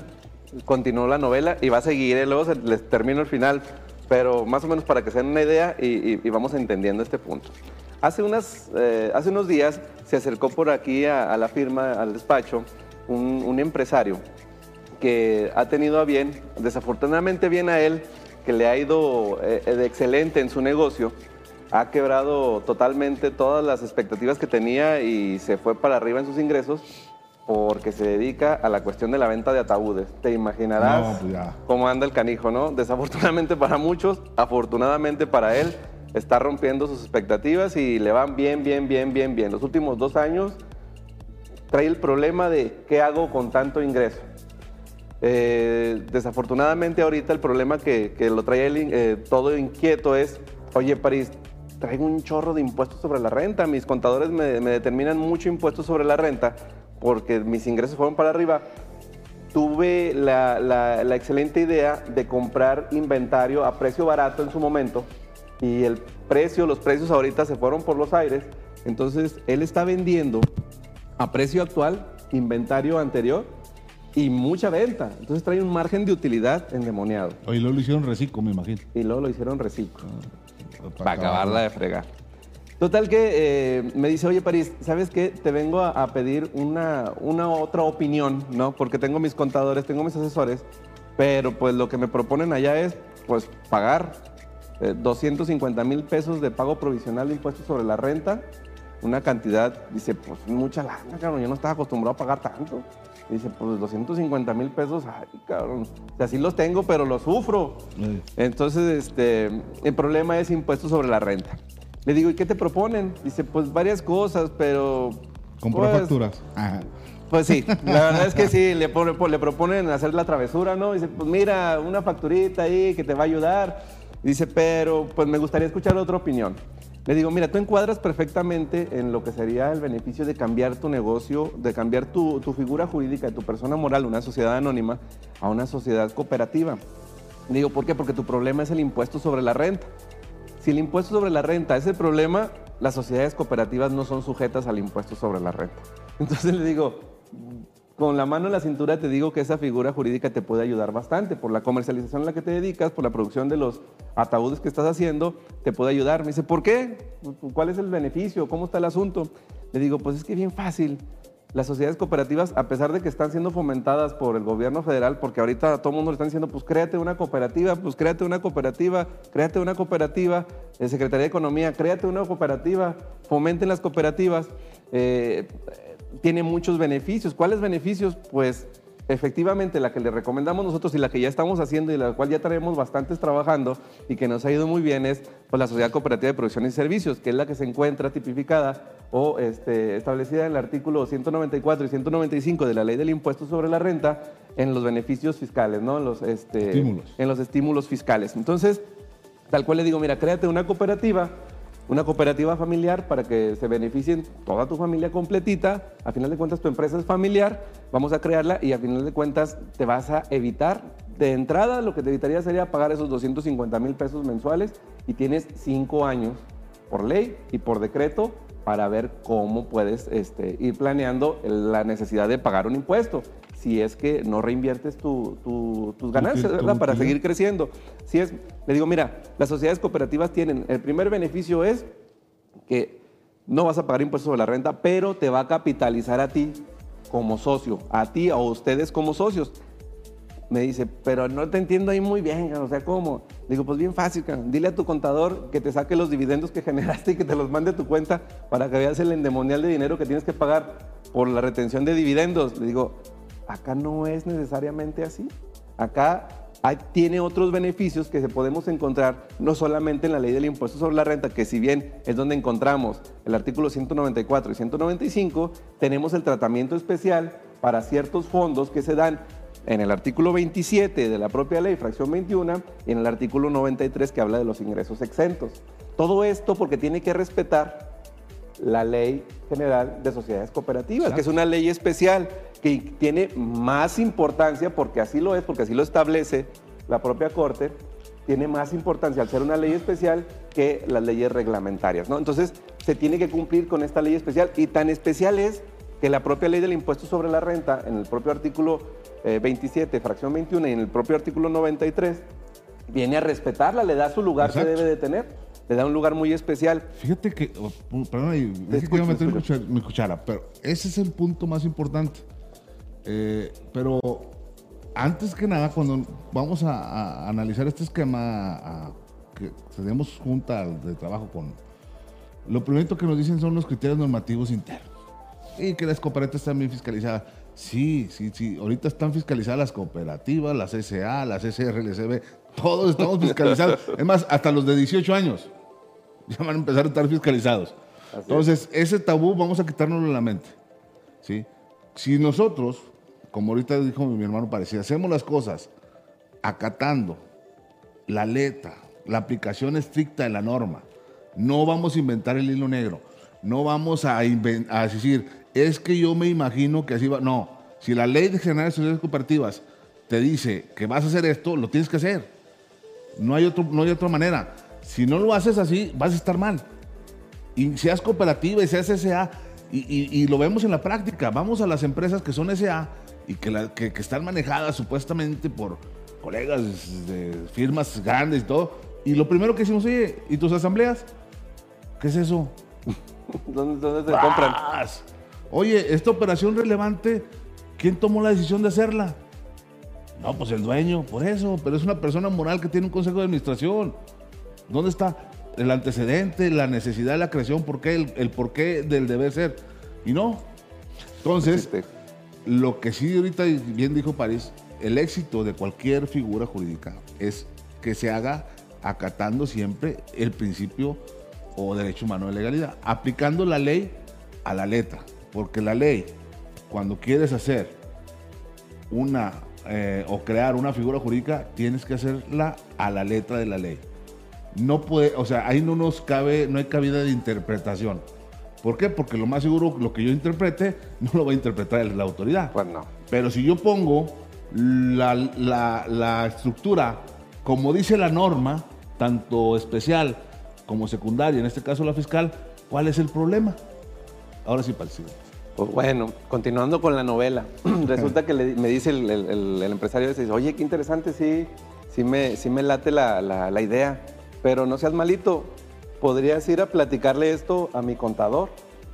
continuó la novela y va a seguir, eh, luego se- les termino el final, pero más o menos para que se den una idea y, y- y vamos entendiendo este punto. Hace, unas, eh, hace unos días se acercó por aquí a, a la firma, al despacho, un, un empresario que ha tenido a bien, desafortunadamente bien a él, que le ha ido eh, de excelente en su negocio, ha quebrado totalmente todas las expectativas que tenía y se fue para arriba en sus ingresos porque se dedica a la cuestión de la venta de ataúdes. Te imaginarás No, pues cómo anda el canijo, ¿no? *laughs* Desafortunadamente para muchos, afortunadamente para él, está rompiendo sus expectativas y le van bien, bien, bien, bien, bien. Los últimos dos años trae el problema de qué hago con tanto ingreso. Eh, desafortunadamente ahorita el problema que, que lo trae él eh, todo inquieto es, oye París, traigo un chorro de impuestos sobre la renta, mis contadores me, me determinan mucho impuesto sobre la renta porque mis ingresos fueron para arriba. Tuve la, la- la excelente idea de comprar inventario a precio barato en su momento y el precio, los precios ahorita se fueron por los aires. Entonces él está vendiendo a precio actual, inventario anterior y mucha venta. Entonces trae un margen de utilidad endemoniado. Hoy lo hicieron reciclo, me imagino. Y luego lo hicieron reciclo. Para Para acabarla de fregar. Total que eh, me dice, oye París, ¿sabes qué? Te vengo a, a pedir una, una otra opinión, ¿no? Porque tengo mis contadores, tengo mis asesores, pero pues lo que me proponen allá es, pues, pagar eh, 250 mil pesos de pago provisional de impuestos sobre la renta una cantidad, dice, pues mucha lana, cabrón, yo no estaba acostumbrado a pagar tanto. Dice, pues 250 mil pesos, ay, cabrón. O sea, sí los tengo, pero los sufro. Eh, Entonces, este, el problema es impuestos sobre la renta. Le digo, ¿y qué te proponen? Dice, pues varias cosas, pero... comprar pues, facturas. Ajá. Pues sí, la verdad es que *laughs* sí, le, le proponen hacer la travesura, ¿no? Dice, pues mira, una facturita ahí que te va a ayudar. Dice, pero pues me gustaría escuchar otra opinión. Le digo, mira, tú encuadras perfectamente en lo que sería el beneficio de cambiar tu negocio, de cambiar tu, tu figura jurídica de tu persona moral, una sociedad anónima, a una sociedad cooperativa. Le digo, ¿por qué? Porque tu problema es el impuesto sobre la renta. Si el impuesto sobre la renta es el problema, las sociedades cooperativas no son sujetas al impuesto sobre la renta. *laughs* Entonces le digo, con la mano en la cintura te digo que esa figura jurídica te puede ayudar bastante. Por la comercialización a la que te dedicas, por la producción de los ataúdes que estás haciendo, te puede ayudar. Me dice, ¿por qué? ¿Cuál es el beneficio? ¿Cómo está el asunto? Le digo, pues es que bien fácil. Las sociedades cooperativas, a pesar de que están siendo fomentadas por el gobierno federal, porque ahorita a todo el mundo le están diciendo, pues créate una cooperativa, pues créate una cooperativa, créate una cooperativa, eh, Secretaría de Economía, créate una cooperativa, fomenten las cooperativas, eh, tiene muchos beneficios. ¿Cuáles beneficios? Pues efectivamente la que le recomendamos nosotros y la que ya estamos haciendo y la cual ya tenemos bastantes trabajando y que nos ha ido muy bien es pues, la Sociedad Cooperativa de Producción y Servicios, que es la que se encuentra tipificada o este, establecida en el artículo 194 y 195 de la Ley del Impuesto sobre la Renta en los beneficios fiscales, ¿no? En los, este, Estímulos. En los estímulos fiscales. Entonces, tal cual le digo, mira, créate una cooperativa, una cooperativa familiar para que se beneficien toda tu familia completita. A final de cuentas, tu empresa es familiar, vamos a crearla y a final de cuentas te vas a evitar. De entrada, lo que te evitaría sería pagar esos 250 mil pesos mensuales y tienes cinco años por ley y por decreto para ver cómo puedes este, ir planeando la necesidad de pagar un impuesto si es que no reinviertes tu- tu- tus ganancias, ¿verdad? Para seguir creciendo. Si es, le digo, mira, las sociedades cooperativas tienen, el primer beneficio es que no vas a pagar impuestos sobre la renta, pero te va a capitalizar a ti como socio, a ti o a ustedes como socios. Me dice, pero no te entiendo ahí muy bien, o sea, ¿cómo? Digo, pues bien fácil, dile a tu contador que te saque los dividendos que *laughs* generaste y que te los mande a tu cuenta para que veas el endemonial de dinero que tienes que pagar por la retención de dividendos. Le digo, acá no es necesariamente así. Acá tiene otros beneficios que se podemos encontrar no solamente en la ley del impuesto sobre la renta, que si bien es donde encontramos el artículo 194 y 195, tenemos el tratamiento especial para ciertos fondos que se dan en el artículo 27 de la propia ley, fracción 21, y en el artículo 93 que habla de los ingresos exentos. Todo esto porque tiene que respetar la Ley General de Sociedades Cooperativas, que es una ley especial que tiene más importancia, porque así lo es, porque así lo establece la propia Corte, tiene más importancia al ser una ley especial que las leyes reglamentarias. ¿no? Entonces, se tiene que cumplir con esta ley especial y tan especial es que la propia ley del impuesto sobre la renta, en el propio artículo eh, 27, fracción 21 y en el propio artículo 93, viene a respetarla, le da su lugar que Exacto. debe de tener, le da un lugar muy especial. Fíjate que, oh, perdón, es que quiero meter mi cuchara, mi cuchara, pero ese es el punto más importante. Eh, pero antes que nada, cuando vamos a, a analizar este esquema a- que tenemos junta de trabajo con, lo primero que nos dicen son los criterios normativos internos. Y que las cooperativas están bien fiscalizadas. Sí, sí, sí. Ahorita están fiscalizadas las cooperativas, las SA, las SRLCB. Todos estamos fiscalizados. *laughs* es más, hasta los de 18 años *laughs* ya van a empezar a estar fiscalizados. es. Entonces, ese tabú vamos a quitárnoslo de la mente. ¿sí? Si nosotros, como ahorita dijo mi hermano parecido, hacemos las cosas acatando la letra, la aplicación estricta de la norma, no vamos a inventar el hilo negro, no vamos a, decir, es que yo me imagino que así va. No, si la ley de general de sociedades cooperativas te dice que vas a hacer esto, lo tienes que hacer. No hay, otro, no hay otra manera. Si no lo haces así, vas a estar mal. Y seas cooperativa y seas SA, y, y- y lo vemos en la práctica. Vamos a las empresas que son SA y que, la- que- que están manejadas supuestamente por colegas de firmas grandes y todo. Y lo primero que decimos, oye, ¿y tus asambleas? ¿Qué es eso? *laughs* ¿Dónde, dónde se compran? Oye, esta operación relevante, ¿quién tomó la decisión de hacerla? No, pues el dueño, por eso, pero es una persona moral que tiene un consejo de administración. ¿Dónde está? el antecedente, la necesidad de la creación, por qué, el, el porqué del deber ser. Y no. Entonces, Existe. lo que sí ahorita bien dijo París, el éxito de cualquier figura jurídica es que se haga acatando siempre el principio o derecho humano de legalidad, aplicando la ley a la letra, porque la ley, cuando quieres hacer una eh, o crear una figura jurídica, tienes que hacerla a la letra de la ley. No puede, o sea, ahí no nos cabe, no hay cabida de interpretación. ¿Por qué? Porque lo más seguro, lo que yo interprete, *laughs* no lo va a interpretar la autoridad. Pues no. Pero si yo pongo la, la- la estructura como dice la norma, tanto especial como secundaria, en este caso la fiscal, ¿cuál es el problema? Ahora sí, Palcino. Pues bueno, continuando con la novela, *clears throat* resulta que le- me dice el, el- el- el empresario ese, dice, oye, qué interesante, sí, sí me, sí me late la, la- la idea, pero no seas malito, podrías ir a platicarle esto a mi contador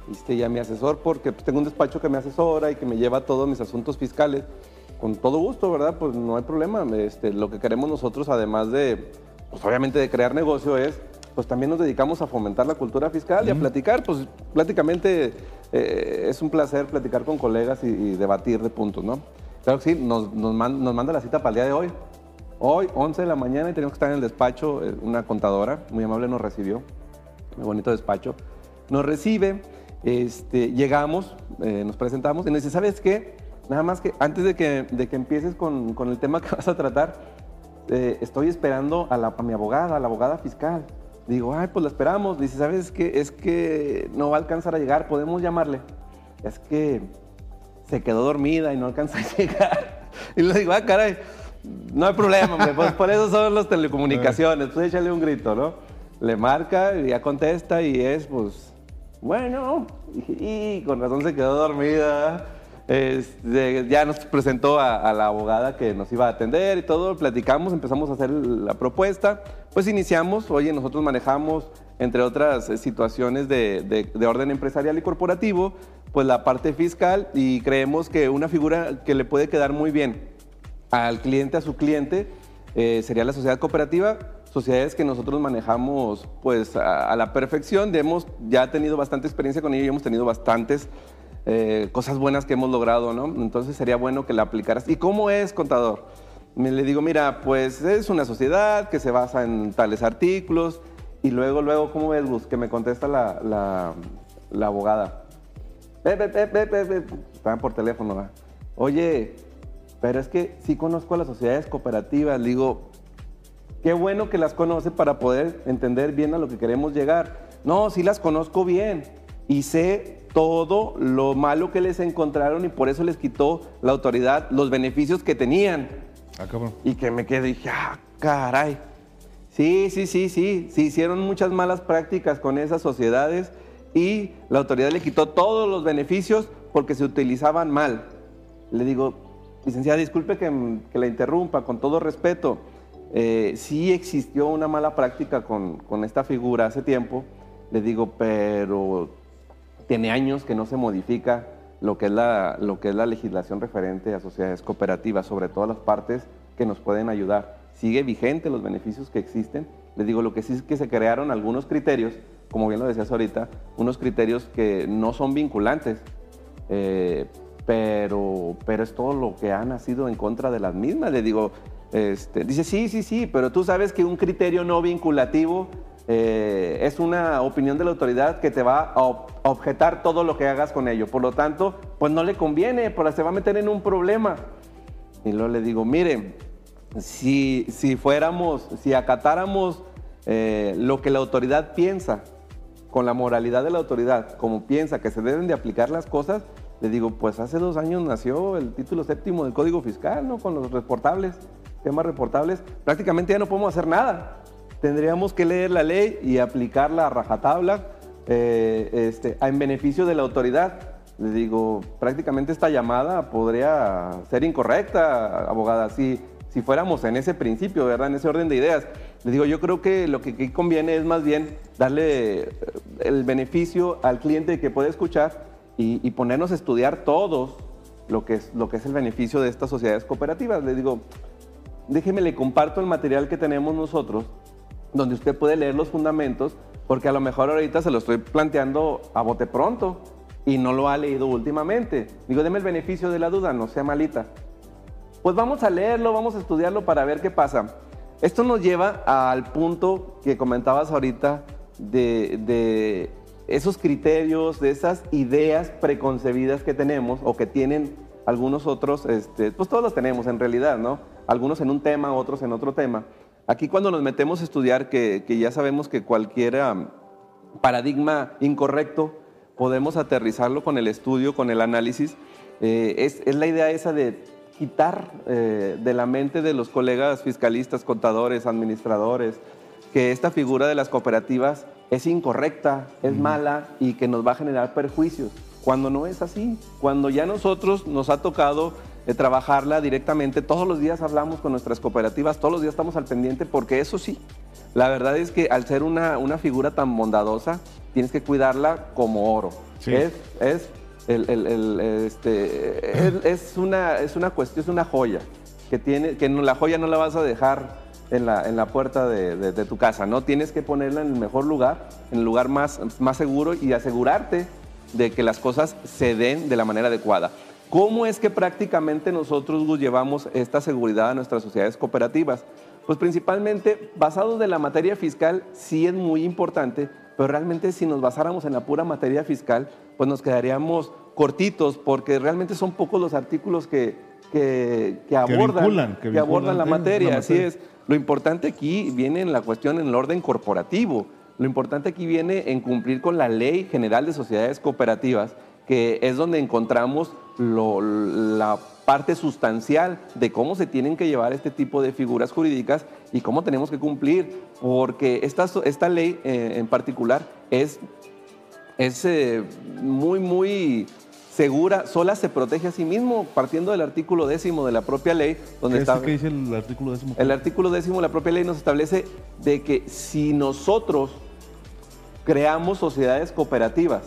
¿viste? y a mi asesor, porque pues, tengo un despacho que me asesora y que me lleva todos mis asuntos fiscales. Con todo gusto, ¿verdad? Pues no hay problema. Este, lo que queremos nosotros, además de, pues obviamente de crear negocio, es pues también nos dedicamos a fomentar la cultura fiscal y a platicar. Pues prácticamente eh, es un placer platicar con colegas y, y debatir de puntos, ¿no? Claro que sí, nos, nos, man- nos manda la cita para el día de hoy. Hoy, 11 de la mañana, y tenemos que estar en el despacho. eh, Una contadora muy amable nos recibió. Muy bonito despacho. Nos recibe, este, llegamos, eh, nos presentamos y nos dice, ¿sabes qué? Nada más que antes de que, de que empieces con, con el tema *laughs* que vas a tratar, eh, estoy esperando a, la- a mi abogada, a la abogada fiscal. Digo, ay, pues la esperamos. Dice, ¿sabes qué? Es que no va a alcanzar a llegar, podemos llamarle. Es que se quedó dormida y no alcanza a *laughs* llegar. Y le digo, ah, caray, no hay problema, hombre, pues por eso son las telecomunicaciones, pues échale un grito, ¿no? Le marca y ya contesta y es, pues, bueno, y, con razón se quedó dormida. Este, ya nos presentó a, la abogada que nos iba a atender y todo, platicamos, empezamos a hacer la propuesta, pues iniciamos, oye, nosotros manejamos, entre otras eh, situaciones de- de orden empresarial y corporativo, pues la parte fiscal y creemos que una figura que le puede quedar muy bien al cliente, a su cliente, eh, sería la sociedad cooperativa, sociedades que nosotros manejamos pues a, la perfección, hemos ya tenido bastante experiencia con ello y hemos tenido bastantes eh, cosas buenas que hemos logrado, ¿no? Entonces sería bueno que la aplicaras. ¿Y cómo es, contador? Me le digo, mira, pues es una sociedad que se basa en tales artículos y luego, luego, ¿cómo ves, Gus? Que me contesta la, la- abogada. Estaban por teléfono, ¿verdad? Oye, pero es que sí conozco a las sociedades cooperativas. Digo, qué bueno que las conoce para poder entender bien a lo que queremos llegar. No, sí las conozco bien y sé todo lo malo que les encontraron y por eso les quitó la autoridad los beneficios que tenían. Ah. Y que me quedé y dije, ah, caray. Sí, sí, sí, sí. Se hicieron muchas malas prácticas con esas sociedades y la autoridad le quitó todos los beneficios porque se utilizaban mal. Le digo, licenciada, disculpe que, que la interrumpa, con todo respeto. Eh, sí existió una mala práctica con, con esta figura hace tiempo. Le digo, pero tiene años que no se modifica lo que es la, lo que es la legislación referente a sociedades cooperativas, sobre todas las partes que nos pueden ayudar. Sigue vigente los beneficios que existen. Les digo, lo que sí es que se crearon algunos criterios, como bien lo decías ahorita, unos criterios que no son vinculantes, eh, pero, pero es todo lo que ha nacido en contra de las mismas. Le digo, este, dice, sí, sí, sí, pero tú sabes que un criterio no vinculativo eh, es una opinión de la autoridad que te va a ob- objetar todo lo que hagas con ello. Por lo tanto, pues no le conviene, porque se va a meter en un problema. Y luego le digo, miren, si, si fuéramos, si acatáramos eh, lo que la autoridad piensa, con la moralidad de la autoridad, como piensa que se deben de aplicar las cosas, le digo, pues hace dos años nació el título séptimo del Código Fiscal, ¿no? Con los reportables, temas reportables, prácticamente ya no podemos hacer nada. Tendríamos que leer la ley y aplicarla a rajatabla eh, este, en beneficio de la autoridad. Le digo, prácticamente esta llamada podría ser incorrecta, abogada, si, si fuéramos en ese principio, ¿verdad? En ese orden de ideas. Le digo, yo creo que lo que aquí conviene es más bien darle eh, el beneficio al cliente que puede escuchar y, ponernos a estudiar todos lo que, es, lo que es el beneficio de estas sociedades cooperativas. Le digo, déjeme, le comparto el material que tenemos nosotros donde usted puede leer los fundamentos, porque a lo mejor ahorita se lo estoy planteando a bote pronto y no lo ha leído últimamente. Digo, deme el beneficio de la duda, no sea malita. Pues vamos a leerlo, vamos a estudiarlo para ver qué pasa. Esto nos lleva al punto que comentabas ahorita de esos criterios, de esas ideas preconcebidas que tenemos o que tienen algunos otros, este, pues todos los tenemos en realidad, ¿no? Algunos en un tema, otros en otro tema. Aquí cuando nos metemos a estudiar, que, ya sabemos que cualquier paradigma incorrecto podemos aterrizarlo con el estudio, con el análisis, eh, es, la idea esa de quitar eh, de la mente de los colegas fiscalistas, contadores, administradores, que esta figura de las cooperativas es incorrecta, es mala y que nos va a generar perjuicios, cuando no es así, cuando ya nosotros nos ha tocado eh, trabajarla directamente, todos los días hablamos con nuestras cooperativas, todos los días estamos al pendiente, porque eso sí, la verdad es que al ser una, una figura tan bondadosa, tienes que cuidarla como oro. Es, es, este, es, una, es una cuestión, es una joya, que, tiene, que la joya no la vas a dejar en la, puerta de, tu casa, ¿no? Tienes que ponerla en el mejor lugar, en el lugar más, más seguro y asegurarte de que las cosas se den de la manera adecuada. ¿Cómo es que prácticamente nosotros llevamos esta seguridad a nuestras sociedades cooperativas? Pues principalmente basados de la materia fiscal sí es muy importante, pero realmente si nos basáramos en la pura materia fiscal, pues nos quedaríamos cortitos porque realmente son pocos los artículos que, que, abordan, que, abordan la materia, así es. Lo importante aquí viene en la cuestión en el orden corporativo. Lo importante aquí viene en cumplir con la Ley General de Sociedades Cooperativas, que es donde encontramos la parte sustancial de cómo se tienen que llevar este tipo de figuras jurídicas y cómo tenemos que cumplir, porque esta, esta ley eh, en particular es, es eh, muy, muy segura, sola se protege a sí mismo, partiendo del artículo décimo de la propia ley. Donde está, ¿Qué dice el artículo décimo? El artículo décimo de la propia ley nos establece de que si nosotros creamos sociedades cooperativas,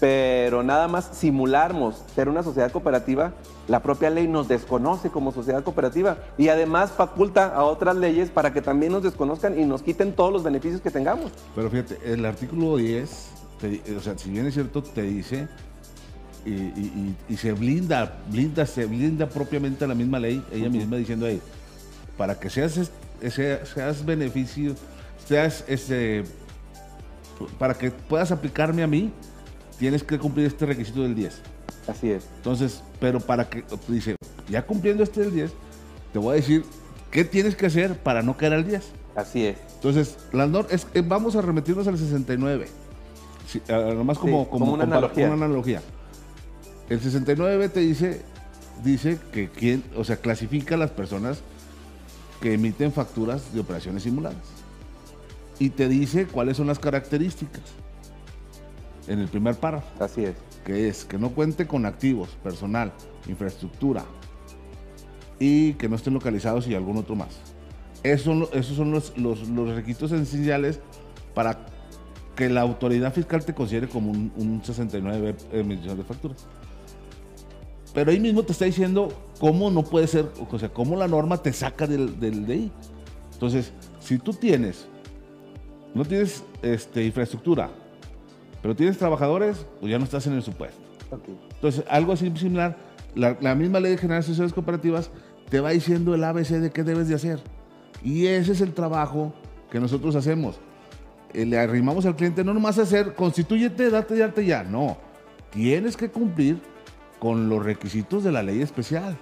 pero nada más simulamos ser una sociedad cooperativa, la propia ley nos desconoce como sociedad cooperativa y además faculta a otras leyes para que también nos desconozcan y nos quiten todos los beneficios que tengamos. Pero fíjate, el artículo 10, o sea, si bien es cierto, te dice y, se blinda, blinda, se blinda propiamente a la misma ley, ella misma diciendo ahí, para que seas, seas beneficio, seas ese, para que puedas aplicarme a mí, tienes que cumplir este requisito del 10. Así es. Entonces, pero para que, dice, ya cumpliendo este del 10, te voy a decir qué tienes que hacer para no caer al 10. Así es. Entonces, la es, vamos a remitirnos al 69. nomás como, como, una, analogía. una analogía. El 69 te dice, dice que quién, o sea, clasifica a las personas que emiten facturas de operaciones simuladas. Y te dice cuáles son las características. En el primer párrafo. Así es. Que es que no cuente con activos, personal, infraestructura y que no estén localizados y algún otro más. Esos son, los, los, requisitos esenciales para que la autoridad fiscal te considere como un, un 69 emisión de facturas. Pero ahí mismo te está diciendo cómo no puede ser, o sea, cómo la norma te saca del, del de ahí. Entonces, si tú tienes, no tienes este, infraestructura, pero tienes trabajadores, pues ya no estás en el supuesto. Entonces, algo así similar, la, misma ley de general de sociedades cooperativas te va diciendo el ABC de qué debes de hacer. Y ese es el trabajo que nosotros hacemos. Eh, le arrimamos al cliente no nomás hacer, constitúyete, date, date ya. No, tienes que cumplir con los requisitos de la ley especial,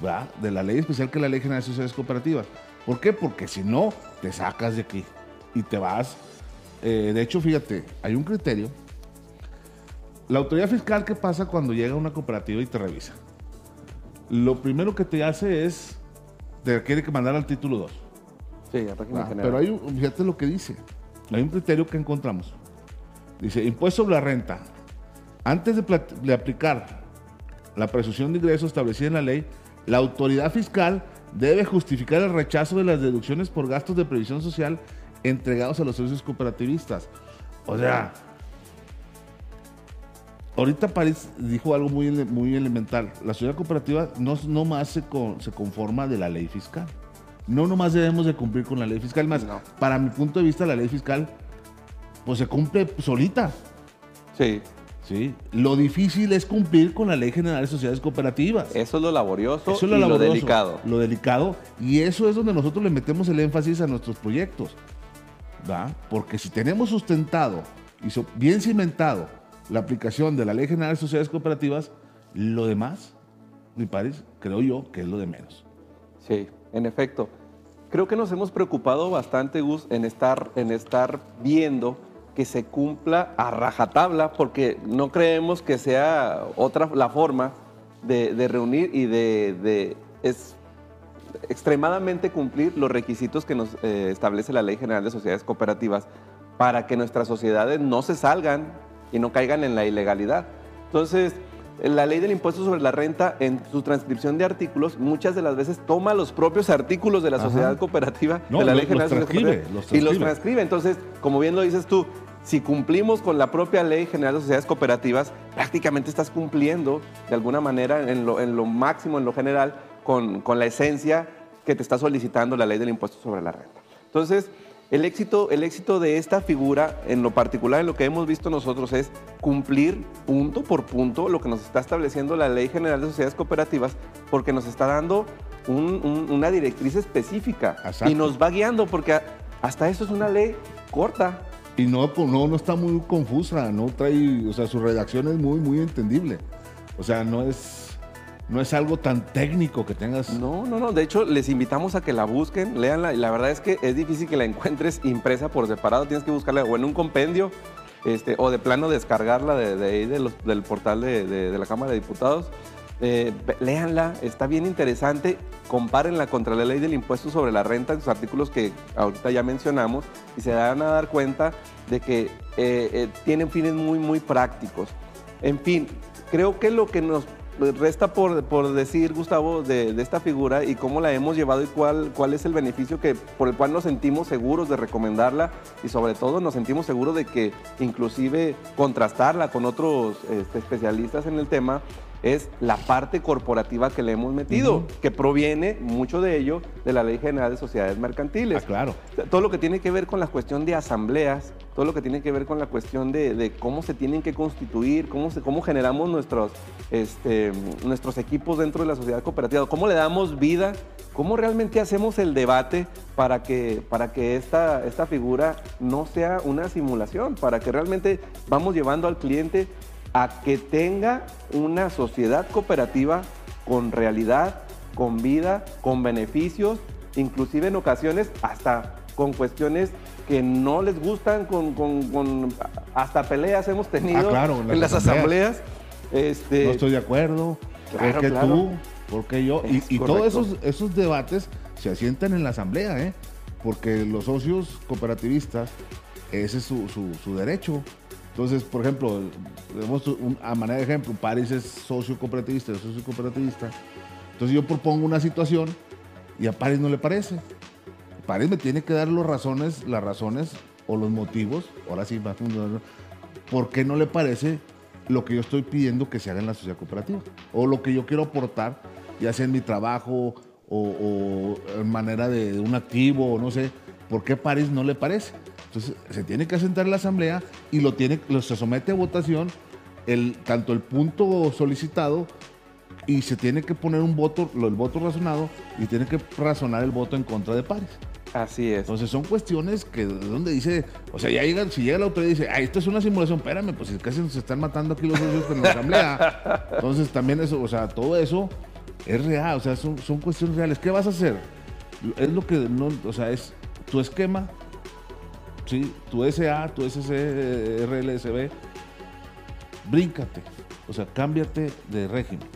¿verdad? De la ley especial que es la Ley General de Sociedades Cooperativas. ¿Por qué? Porque si no, te sacas de aquí y te vas. Eh, de hecho, fíjate, hay un criterio. La autoridad fiscal, ¿qué pasa cuando llega una cooperativa y te revisa? Lo primero que te hace es, te quiere que mandar al título 2. Sí, ah, Pero hay un, fíjate lo que dice. Hay un criterio que encontramos. Dice, impuesto sobre la renta. Antes de, de aplicar la presunción de ingreso establecida en la ley, la autoridad fiscal debe justificar el rechazo de las deducciones por gastos de previsión social entregados a los socios cooperativistas. O sea, ahorita París dijo algo muy, muy elemental. La sociedad cooperativa no, no más se, se conforma de la ley fiscal, No nomás debemos de cumplir con la ley fiscal, más No. para mi punto de vista la ley fiscal pues se cumple solita, Sí, ¿sí? Lo difícil es cumplir con la Ley General de Sociedades Cooperativas. eso es lo laborioso Eso es y lo delicado. Lo delicado. Y eso es donde nosotros le metemos el énfasis a nuestros proyectos. ¿va? Porque si tenemos sustentado y bien cimentado la aplicación de la Ley General de Sociedades Cooperativas, lo demás, mi país, creo yo que es lo de menos. Sí, en efecto. Creo que nos hemos preocupado bastante, Gus, en estar, en estar viendo que se cumpla a rajatabla, porque no creemos que sea otra la forma de, de reunir y de, de- es extremadamente cumplir los requisitos que nos eh, establece la Ley General de Sociedades Cooperativas para que nuestras sociedades no se salgan y no caigan en la ilegalidad. Entonces, la ley del impuesto sobre la renta, en su transcripción de artículos, muchas de las veces toma los propios artículos de la Ajá. sociedad cooperativa, No, de la Ley General los transcribe, los Cooperativas, y los transcribe. transcribe. Entonces, como bien lo dices tú, si cumplimos con la propia Ley General de Sociedades Cooperativas, prácticamente estás cumpliendo de alguna manera en lo, en lo máximo, en lo general, con, con la esencia que te está solicitando la ley del impuesto sobre la renta. Entonces, el éxito, el éxito de esta figura, en lo particular, en lo que hemos visto nosotros, es cumplir punto por punto lo que nos está estableciendo la Ley General de Sociedades Cooperativas, porque nos está dando un- un- una directriz específica Exacto. y nos va guiando, porque hasta eso es una ley corta. Y no, pues, no, no está muy confusa, no trae, o sea, su redacción es muy, muy entendible. O sea, no es, no es algo tan técnico que tengas. No, no, no. De hecho, les invitamos a que la busquen, léanla. Y la verdad es que es difícil que la encuentres impresa por separado. Tienes que buscarla o en un compendio este, o de plano descargarla de, de del portal de- de la Cámara de Diputados. Eh, léanla, está bien interesante. Compárenla contra la ley del impuesto sobre la renta en sus artículos que ahorita ya mencionamos y se van a dar cuenta de que eh, eh, tienen fines muy, muy prácticos. En fin, creo que lo que nos resta por, por decir, Gustavo, de, de esta figura y cómo la hemos llevado y cuál, cuál es el beneficio que, por el cual nos sentimos seguros de recomendarla y sobre todo nos sentimos seguros de que inclusive contrastarla con otros este, especialistas en el tema es la parte corporativa que le hemos metido, que proviene mucho de ello de la Ley General de Sociedades Ah, Mercantiles. claro. Todo lo que tiene que ver con la cuestión de asambleas, todo lo que tiene que ver con la cuestión de, de cómo se tienen que constituir, cómo, se- cómo generamos nuestros, este, nuestros equipos dentro de la sociedad cooperativa, cómo le damos vida, cómo realmente hacemos el debate para que, para que esta, esta figura no sea una simulación, para que realmente vamos llevando al cliente a que tenga una sociedad cooperativa con realidad, con vida, con beneficios, inclusive en ocasiones hasta con cuestiones que no les gustan, con, con- con- hasta peleas hemos tenido Ah, claro, en las asambleas. Este, No estoy de acuerdo. Claro, ¿Por qué claro. tú? ¿Por qué yo? Y, Es y todos esos, esos debates se asientan en la asamblea, ¿eh? Porque los socios cooperativistas, ese es su, su- su derecho. Entonces, por ejemplo, a manera de ejemplo, Paris es socio cooperativista, soy socio cooperativista. Entonces yo propongo una situación y a Paris no le parece. Paris me tiene que dar los razones, las razones o los motivos, ahora sí, más por qué no le parece lo que yo estoy pidiendo que se haga en la sociedad cooperativa o lo que yo quiero aportar, ya sea en mi trabajo o, o en manera de un activo o no sé, ¿por qué París no le parece? Entonces se tiene que asentar la asamblea y lo tiene, lo, se somete a votación el, tanto el punto solicitado y se tiene que poner un voto, lo- el voto razonado y tiene que razonar el voto en contra de París. así es. Entonces son cuestiones que donde dice, o sea, ya llegan, si llega la autoridad y dice, ay, esto es una simulación, espérame, pues si casi se están matando aquí los socios en la asamblea. *laughs* Entonces también eso, o sea, todo eso es real, o sea, son, son cuestiones reales. ¿Qué vas a hacer? Es lo que no, o sea, es tu esquema, sí, tu SA, tu SC, RLSB, bríncate, o sea, cámbiate de régimen.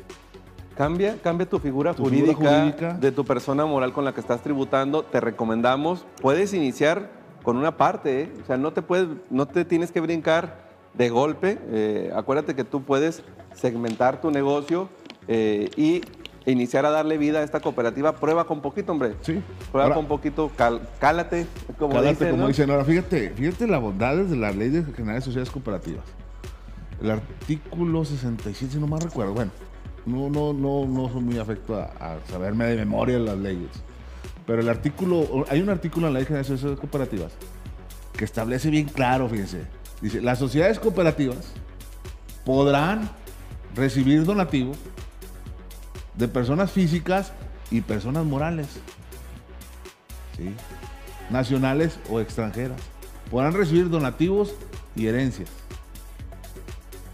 Cambia, cambia tu figura, Tu figura jurídica, jurídica. de tu persona moral con la que estás tributando. Te recomendamos, puedes iniciar con una parte, ¿eh? o sea, no te puedes, no te tienes que brincar de golpe. Eh, acuérdate que tú puedes segmentar tu negocio eh, y iniciar a darle vida a esta cooperativa. Prueba con poquito, hombre. Sí. Prueba Ahora- con poquito, cal- cálate, como Cálate, dicen, como ¿no? dicen. Ahora, fíjate, fíjate las bondades de la Ley de General de Sociedades Cooperativas. El artículo 67, si no más recuerdo, bueno, no, no, no, no soy muy afecto a, a saberme de memoria las leyes. Pero el artículo, hay un artículo en la ley general de sociedades cooperativas que establece bien claro, fíjense. Dice, las sociedades cooperativas podrán recibir donativos de personas físicas y personas morales, ¿sí? nacionales o extranjeras. Podrán recibir donativos y herencias.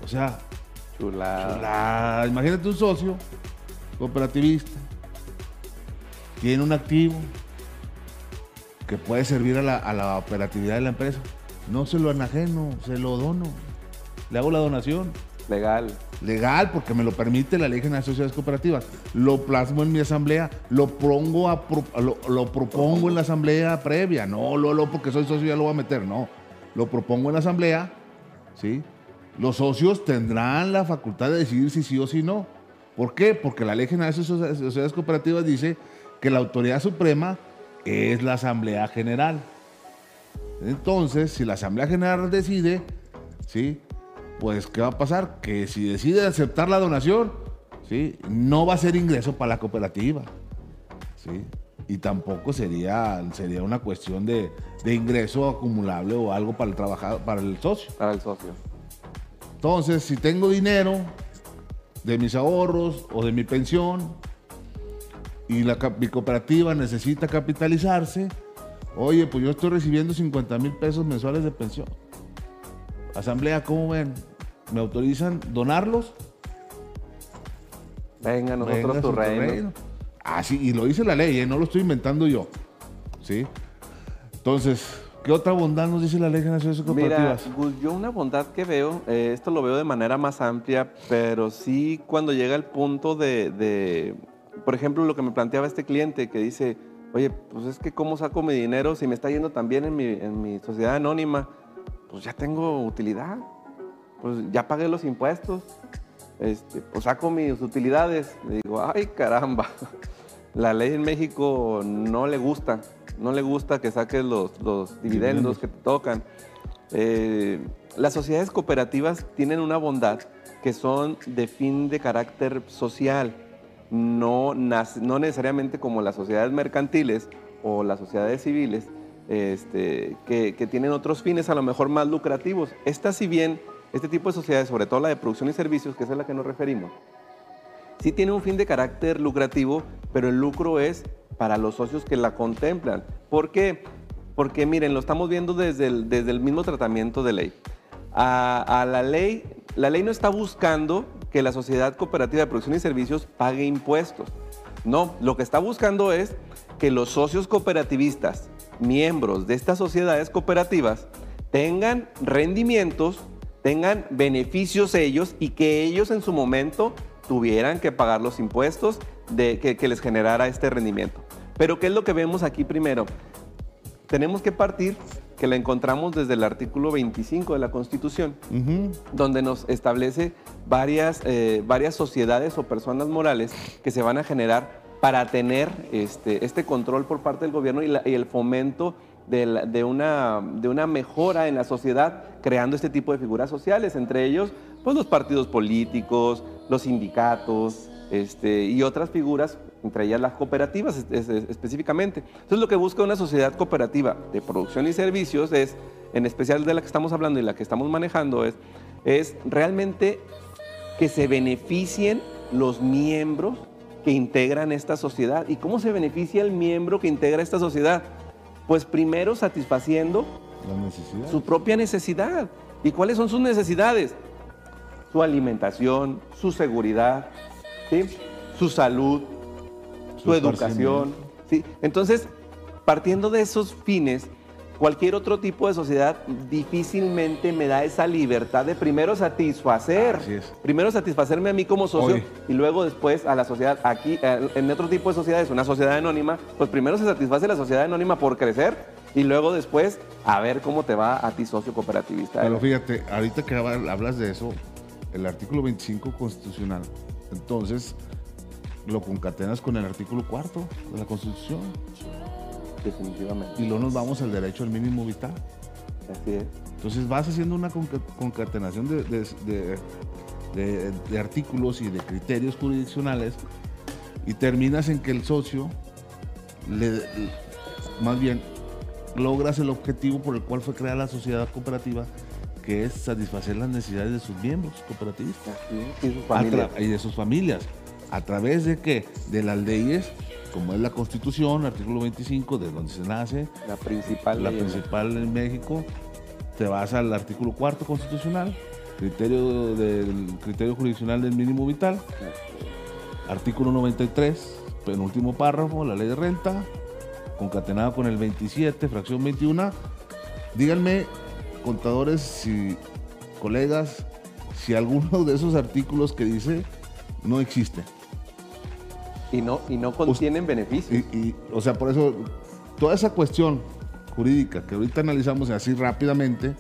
O sea, Chulada. la- imagínate un socio cooperativista, tiene un activo que puede servir a la, a la operatividad de la empresa. No se lo enajeno, se lo dono. Le hago la donación. Legal. Legal, porque me lo permite la ley general de sociedades cooperativas. Lo plasmo en mi asamblea, lo pongo a lo, propongo en la asamblea previa. No, lo, lo, porque soy socio ya lo voy a meter. No, lo propongo en la asamblea, ¿sí? Los socios tendrán la facultad de decidir si sí o si no. ¿Por qué? Porque la ley general de sociedades cooperativas dice que la autoridad suprema es la asamblea general. Entonces, si la Asamblea General decide, ¿sí? Pues, ¿qué va a pasar? Que si decide aceptar la donación, ¿sí? No va a ser ingreso para la cooperativa, ¿sí? Y tampoco sería, sería una cuestión de, de ingreso acumulable o algo para el trabajador, para el socio. Para el socio. Entonces, si tengo dinero de mis ahorros o de mi pensión y la, mi cooperativa necesita capitalizarse, oye, pues yo estoy recibiendo 50 mil pesos mensuales de pensión. Asamblea, ¿cómo ven? ¿Me autorizan donarlos? Venga, nosotros Venga, tu reino. Ah, sí, y lo dice la ley, ¿eh? no lo estoy inventando yo. ¿Sí? Entonces, ¿qué otra bondad nos dice la ley de Mira, cooperativas? Gus, yo una bondad que veo, eh, esto lo veo de manera más amplia, pero sí cuando llega el punto de, de, por ejemplo, lo que me planteaba este cliente que dice, oye, pues es que cómo saco mi dinero si me está yendo tan bien en mi, en mi sociedad anónima, pues ya tengo utilidad, pues ya pagué los impuestos, este, pues saco mis utilidades. Le digo, ay caramba, *laughs* la ley en México no le gusta, no le gusta que saques los, los dividendos que te tocan. Eh, las sociedades cooperativas tienen una bondad que son de fin de carácter social, no, no necesariamente como las sociedades mercantiles o las sociedades civiles, este, que, que tienen otros fines a lo mejor más lucrativos. Esta, si bien, este tipo de sociedades, sobre todo la de producción y servicios, que es a la que nos referimos, sí tiene un fin de carácter lucrativo, pero el lucro es para los socios que la contemplan. ¿Por qué? Porque miren, lo estamos viendo desde el, desde el mismo tratamiento de ley. A, a la ley, la ley no está buscando que la sociedad cooperativa de producción y servicios pague impuestos. No, lo que está buscando es que los socios cooperativistas, miembros de estas sociedades cooperativas, tengan rendimientos, tengan beneficios ellos y que ellos en su momento tuvieran que pagar los impuestos de, que, que les generara este rendimiento. Pero ¿qué es lo que vemos aquí primero? Tenemos que partir, que la encontramos desde el artículo 25 de la Constitución, donde nos establece varias, eh, varias sociedades o personas morales que se van a generar para tener este, este control por parte del gobierno y, el fomento de, una, mejora en la sociedad, creando este tipo de figuras sociales, entre ellos pues, los partidos políticos, los sindicatos este, y otras figuras, entre ellas las cooperativas es- específicamente. Entonces lo que busca una sociedad cooperativa de producción y servicios es, en especial de la que estamos hablando y la que estamos manejando, es, es realmente que se beneficien los miembros que integran esta sociedad. ¿Y cómo se beneficia el miembro que integra esta sociedad? Pues primero satisfaciendo La su propia necesidad. ¿Y cuáles son sus necesidades? Su alimentación, su seguridad, ¿sí? su salud, su, Su educación. ¿sí? Entonces, partiendo de esos fines, cualquier otro tipo de sociedad difícilmente me da esa libertad de primero satisfacer, Así es. primero satisfacerme a mí como socio Oye. y luego después a la sociedad. Aquí, eh, en otro tipo de sociedades, una sociedad anónima, pues primero se satisface la sociedad anónima por crecer y luego después a ver cómo te va a ti socio cooperativista. Pero fíjate, ahorita que hab- hablas de eso, el artículo 25 constitucional, entonces lo concatenas con el artículo cuarto de la Constitución Definitivamente. y luego nos vamos al derecho al mínimo vital. Así es. Entonces vas haciendo una conca- concatenación de, de- de- de- de artículos y de criterios jurisdiccionales y terminas en que el socio le- más bien logras el objetivo por el cual fue creada la sociedad cooperativa, que es satisfacer las necesidades de sus miembros cooperativistas Sí, y su a familia. tra- y de sus familias. ¿A través de qué? De las leyes, como es la Constitución, artículo 25, de donde se nace, La principal. la principal en México, te vas al artículo cuarto constitucional, criterio del criterio jurisdiccional del mínimo vital, artículo 93, penúltimo párrafo, la ley de renta, concatenado con el 27, fracción 21. Díganme, contadores y colegas, si alguno de esos artículos que dice no existe. Y no, y no contienen beneficios. Y, y, o sea, por eso, toda esa cuestión jurídica que ahorita analizamos así rápidamente,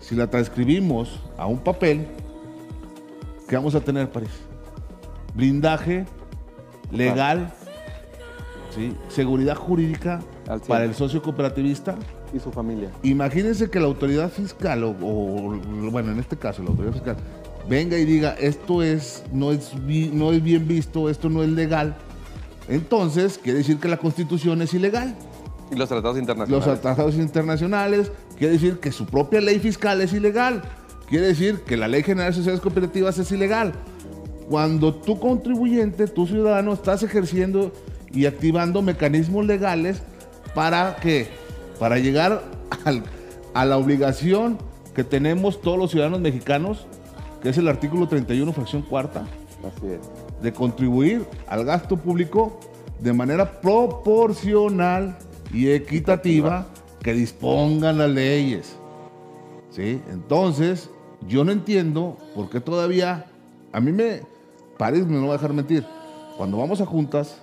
si la transcribimos a un papel, ¿qué vamos a tener, París? Blindaje legal, ¿sí? seguridad jurídica para el socio cooperativista. Y su familia. Imagínense que la autoridad fiscal, o, o, bueno, en este caso la autoridad fiscal, venga y diga, esto es, no, es, no es bien visto, esto no es legal. Entonces, quiere decir que la constitución es ilegal. Y los tratados Los internacionales. tratados internacionales, quiere decir que su propia ley fiscal es ilegal. Quiere decir que la ley general de sociedades cooperativas es ilegal. Cuando tú contribuyente, tu ciudadano, estás ejerciendo y activando mecanismos legales para que, para llegar al- a la obligación que tenemos todos los ciudadanos mexicanos, que es el artículo 31, fracción cuarta, Así es. de contribuir al gasto público de manera proporcional y equitativa que dispongan las leyes. ¿Sí? Entonces, yo no entiendo por qué todavía, a mí me, París me no va a dejar mentir, cuando vamos a juntas,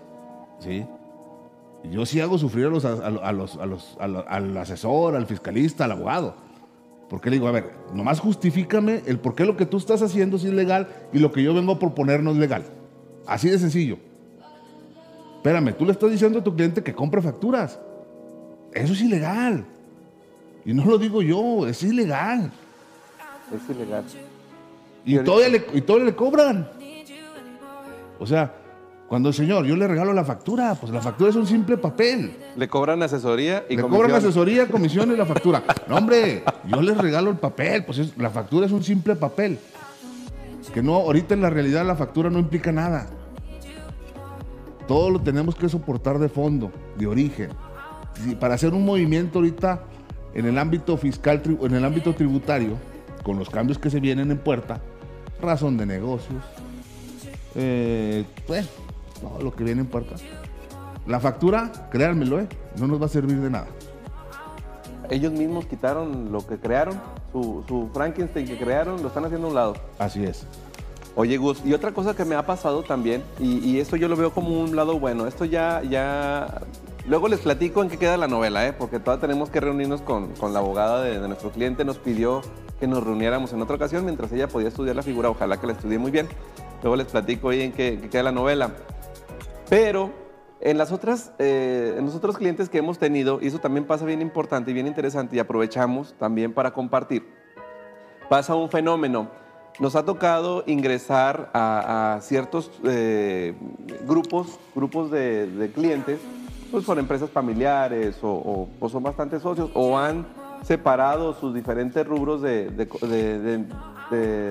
¿sí? Yo sí hago sufrir a los, a, a los, a los- al asesor, al fiscalista, al abogado. Porque le digo, a ver, nomás justifícame el por qué lo que tú estás haciendo es ilegal y lo que yo vengo a proponer no es legal. Así de sencillo. Espérame, tú le estás diciendo a tu cliente que compre facturas. Eso es ilegal. Y no lo digo yo, es ilegal. Es ilegal. Y todavía le, y todavía le cobran. O sea, cuando el señor, yo le regalo la factura, pues la factura es un simple papel. Le cobran asesoría y le comisión. cobran asesoría, comisión y la factura. No, hombre, yo les regalo el papel, pues es- la factura es un simple papel. Que no, ahorita en la realidad la factura no implica nada. Todo lo tenemos que soportar de fondo, de origen. Si para hacer un movimiento ahorita en el ámbito fiscal, en el ámbito tributario, con los cambios que se vienen en puerta, razón de negocios, eh, pues, todo lo que viene en puerta. La factura, créanmelo, eh, no nos va a servir de nada. Ellos mismos quitaron lo que crearon, su, su Frankenstein que crearon, lo están haciendo a un lado. Así es. Oye, Gus, y otra cosa que me ha pasado también, y, y esto yo lo veo como un lado bueno, esto ya, ya, luego les platico en qué queda la novela, ¿eh? porque todavía tenemos que reunirnos con, con la abogada de, de nuestro cliente, nos pidió que nos reuniéramos en otra ocasión mientras ella podía estudiar la figura, ojalá que la estudie muy bien. Luego les platico ahí en qué, qué queda la novela. Pero en las otras, eh, en los otros clientes que hemos tenido, y eso también pasa bien importante y bien interesante, y aprovechamos también para compartir, pasa un fenómeno. Nos ha tocado ingresar a, a ciertos eh, grupos, grupos de, de clientes, pues por empresas familiares o, o- o son bastantes socios o han separado sus diferentes rubros de- de-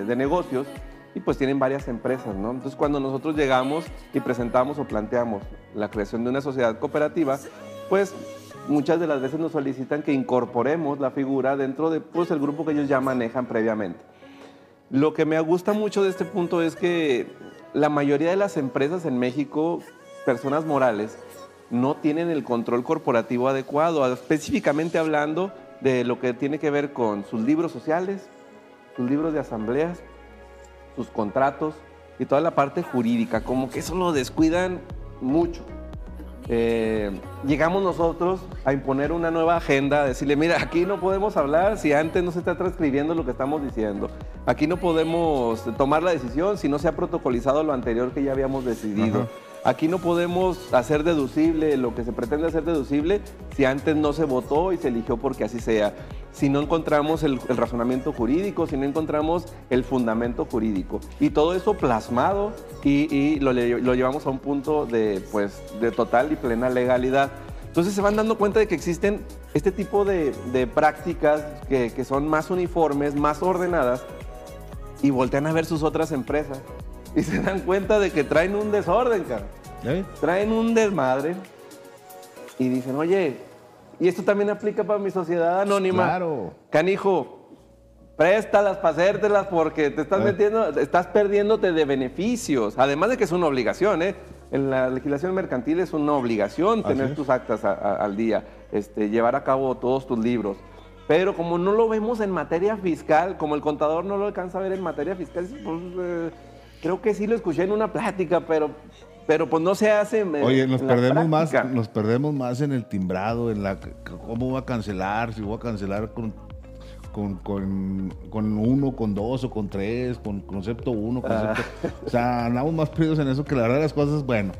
de negocios y pues tienen varias empresas, ¿no? Entonces cuando nosotros llegamos y presentamos o planteamos la creación de una sociedad cooperativa, pues muchas de las veces nos solicitan que incorporemos la figura dentro de pues, el grupo que ellos ya manejan previamente. Lo que me gusta mucho de este punto es que la mayoría de las empresas en México, personas morales, no tienen el control corporativo adecuado, específicamente hablando de lo que tiene que ver con sus libros sociales, sus libros de asambleas, sus contratos y toda la parte jurídica, como que eso lo descuidan mucho. Eh, llegamos nosotros a imponer una nueva agenda, a decirle, mira, aquí no podemos hablar si antes no se está transcribiendo lo que estamos diciendo. Aquí no podemos tomar la decisión si no se ha protocolizado lo anterior que ya habíamos decidido. Aquí no podemos hacer deducible lo que se pretende hacer deducible si antes no se votó y se eligió porque así sea. Si no encontramos el, razonamiento jurídico, si no encontramos el fundamento jurídico. Y todo eso plasmado y, lo llevamos a un punto de, pues, de total y plena legalidad. Entonces se van dando cuenta de que existen este tipo de, de prácticas que, que son más uniformes, más ordenadas, y voltean a ver sus otras empresas y se dan cuenta de que traen un desorden, cara. ¿Eh? Traen un desmadre y dicen, oye, y esto también aplica para mi sociedad anónima. Claro. Canijo, préstalas para hacértelas porque te estás Ah. metiendo, estás perdiéndote de beneficios. Además de que es una obligación, ¿eh? En la legislación mercantil es una obligación Así tener es. tus actas a- a- al día, este, llevar a cabo todos tus libros. Pero como no lo vemos en materia fiscal, como el contador no lo alcanza a ver en materia fiscal, pues, eh, creo que sí lo escuché en una plática, pero, pero pues no se hace. Oye, nos perdemos más, nos perdemos más en el timbrado, en la cómo va a cancelar, si voy a cancelar con, con, con, con uno, con dos o con tres, con concepto uno, Ah. concepto. O sea, andamos más perdidos en eso que la verdad de las cosas, bueno.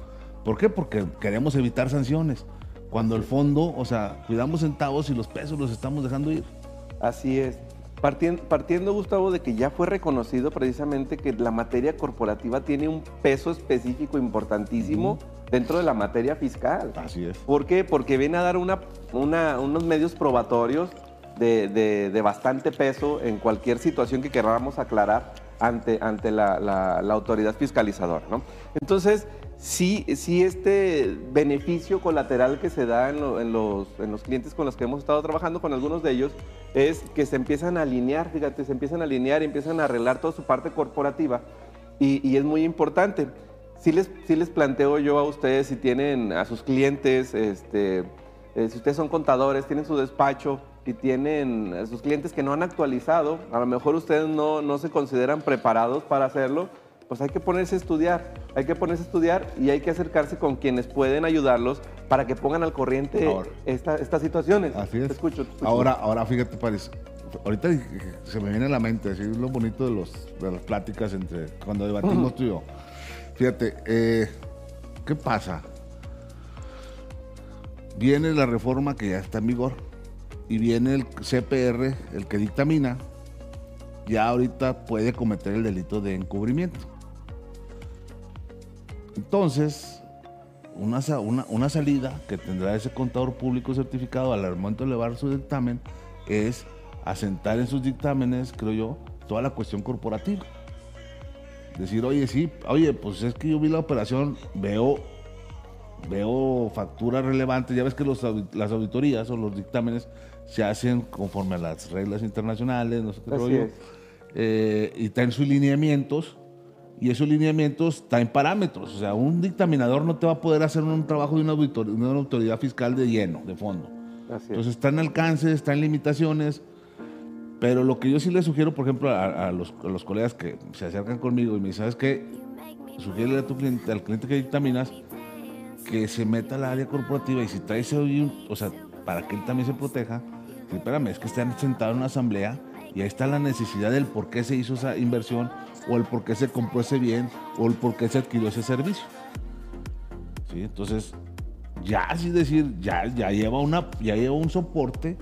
¿Por qué? Porque queremos evitar sanciones. Cuando el fondo, o sea, cuidamos centavos y los pesos los estamos dejando ir. Así es. Partiendo, partiendo, Gustavo, de que ya fue reconocido precisamente que la materia corporativa tiene un peso específico importantísimo dentro de la materia fiscal. Así es. ¿Por qué? Porque viene a dar una, una- unos medios probatorios de, de- de bastante peso en cualquier situación que queramos aclarar ante, ante la, la- la autoridad fiscalizadora. ¿no? Entonces, sí, sí este beneficio colateral que se da en, lo- en los, en los clientes con los que hemos estado trabajando, con algunos de ellos, es que se empiezan a alinear, fíjate, se empiezan a alinear y empiezan a arreglar toda su parte corporativa y, y es muy importante. Sí les, sí les planteo yo a ustedes si tienen a sus clientes, este, eh, si ustedes son contadores, tienen su despacho y tienen a sus clientes que no han actualizado, a lo mejor ustedes no, no se consideran preparados para hacerlo, pues hay que ponerse a estudiar, hay que ponerse a estudiar y hay que acercarse con quienes pueden ayudarlos para que pongan al corriente Ahora. esta- estas situaciones. Así es. Te escucho, te escucho. Ahora, ahora fíjate, Paris. Ahorita se me viene a la mente, es lo bonito de, los, de las pláticas entre cuando debatimos tú y yo. Fíjate, eh, ¿qué pasa? Viene la reforma que ya está en vigor y viene el CPR, el que dictamina, ya ahorita puede cometer el delito de encubrimiento. Entonces, una, una, una salida que tendrá ese contador público certificado al momento de elevar su dictamen es asentar en sus dictámenes, creo yo, toda la cuestión corporativa. Decir, oye, sí, oye, pues es que yo vi la operación, veo, veo facturas relevantes, ya ves que los las auditorías o los dictámenes se hacen conforme a las reglas internacionales, no sé qué rollo, eh, y está en sus lineamientos, y esos lineamientos están en parámetros. O sea, un dictaminador no te va a poder hacer un trabajo de una, de una autoridad fiscal de lleno, de fondo. Así es. Entonces está en alcance, está en limitaciones, pero lo que yo sí le sugiero, por ejemplo, a, a los, a los colegas que se acercan conmigo y me dicen, ¿sabes qué? Sugiere a tu cliente, al cliente que dictaminas, que se meta al área corporativa y si traes un- o sea, para que él también se proteja, sí, espérame, es que están sentados en una asamblea y ahí está la necesidad del por qué se hizo esa inversión o el por qué se compró ese bien o el por qué se adquirió ese servicio. ¿Sí? Entonces, ya así decir, ya, ya lleva una, ya lleva un soporte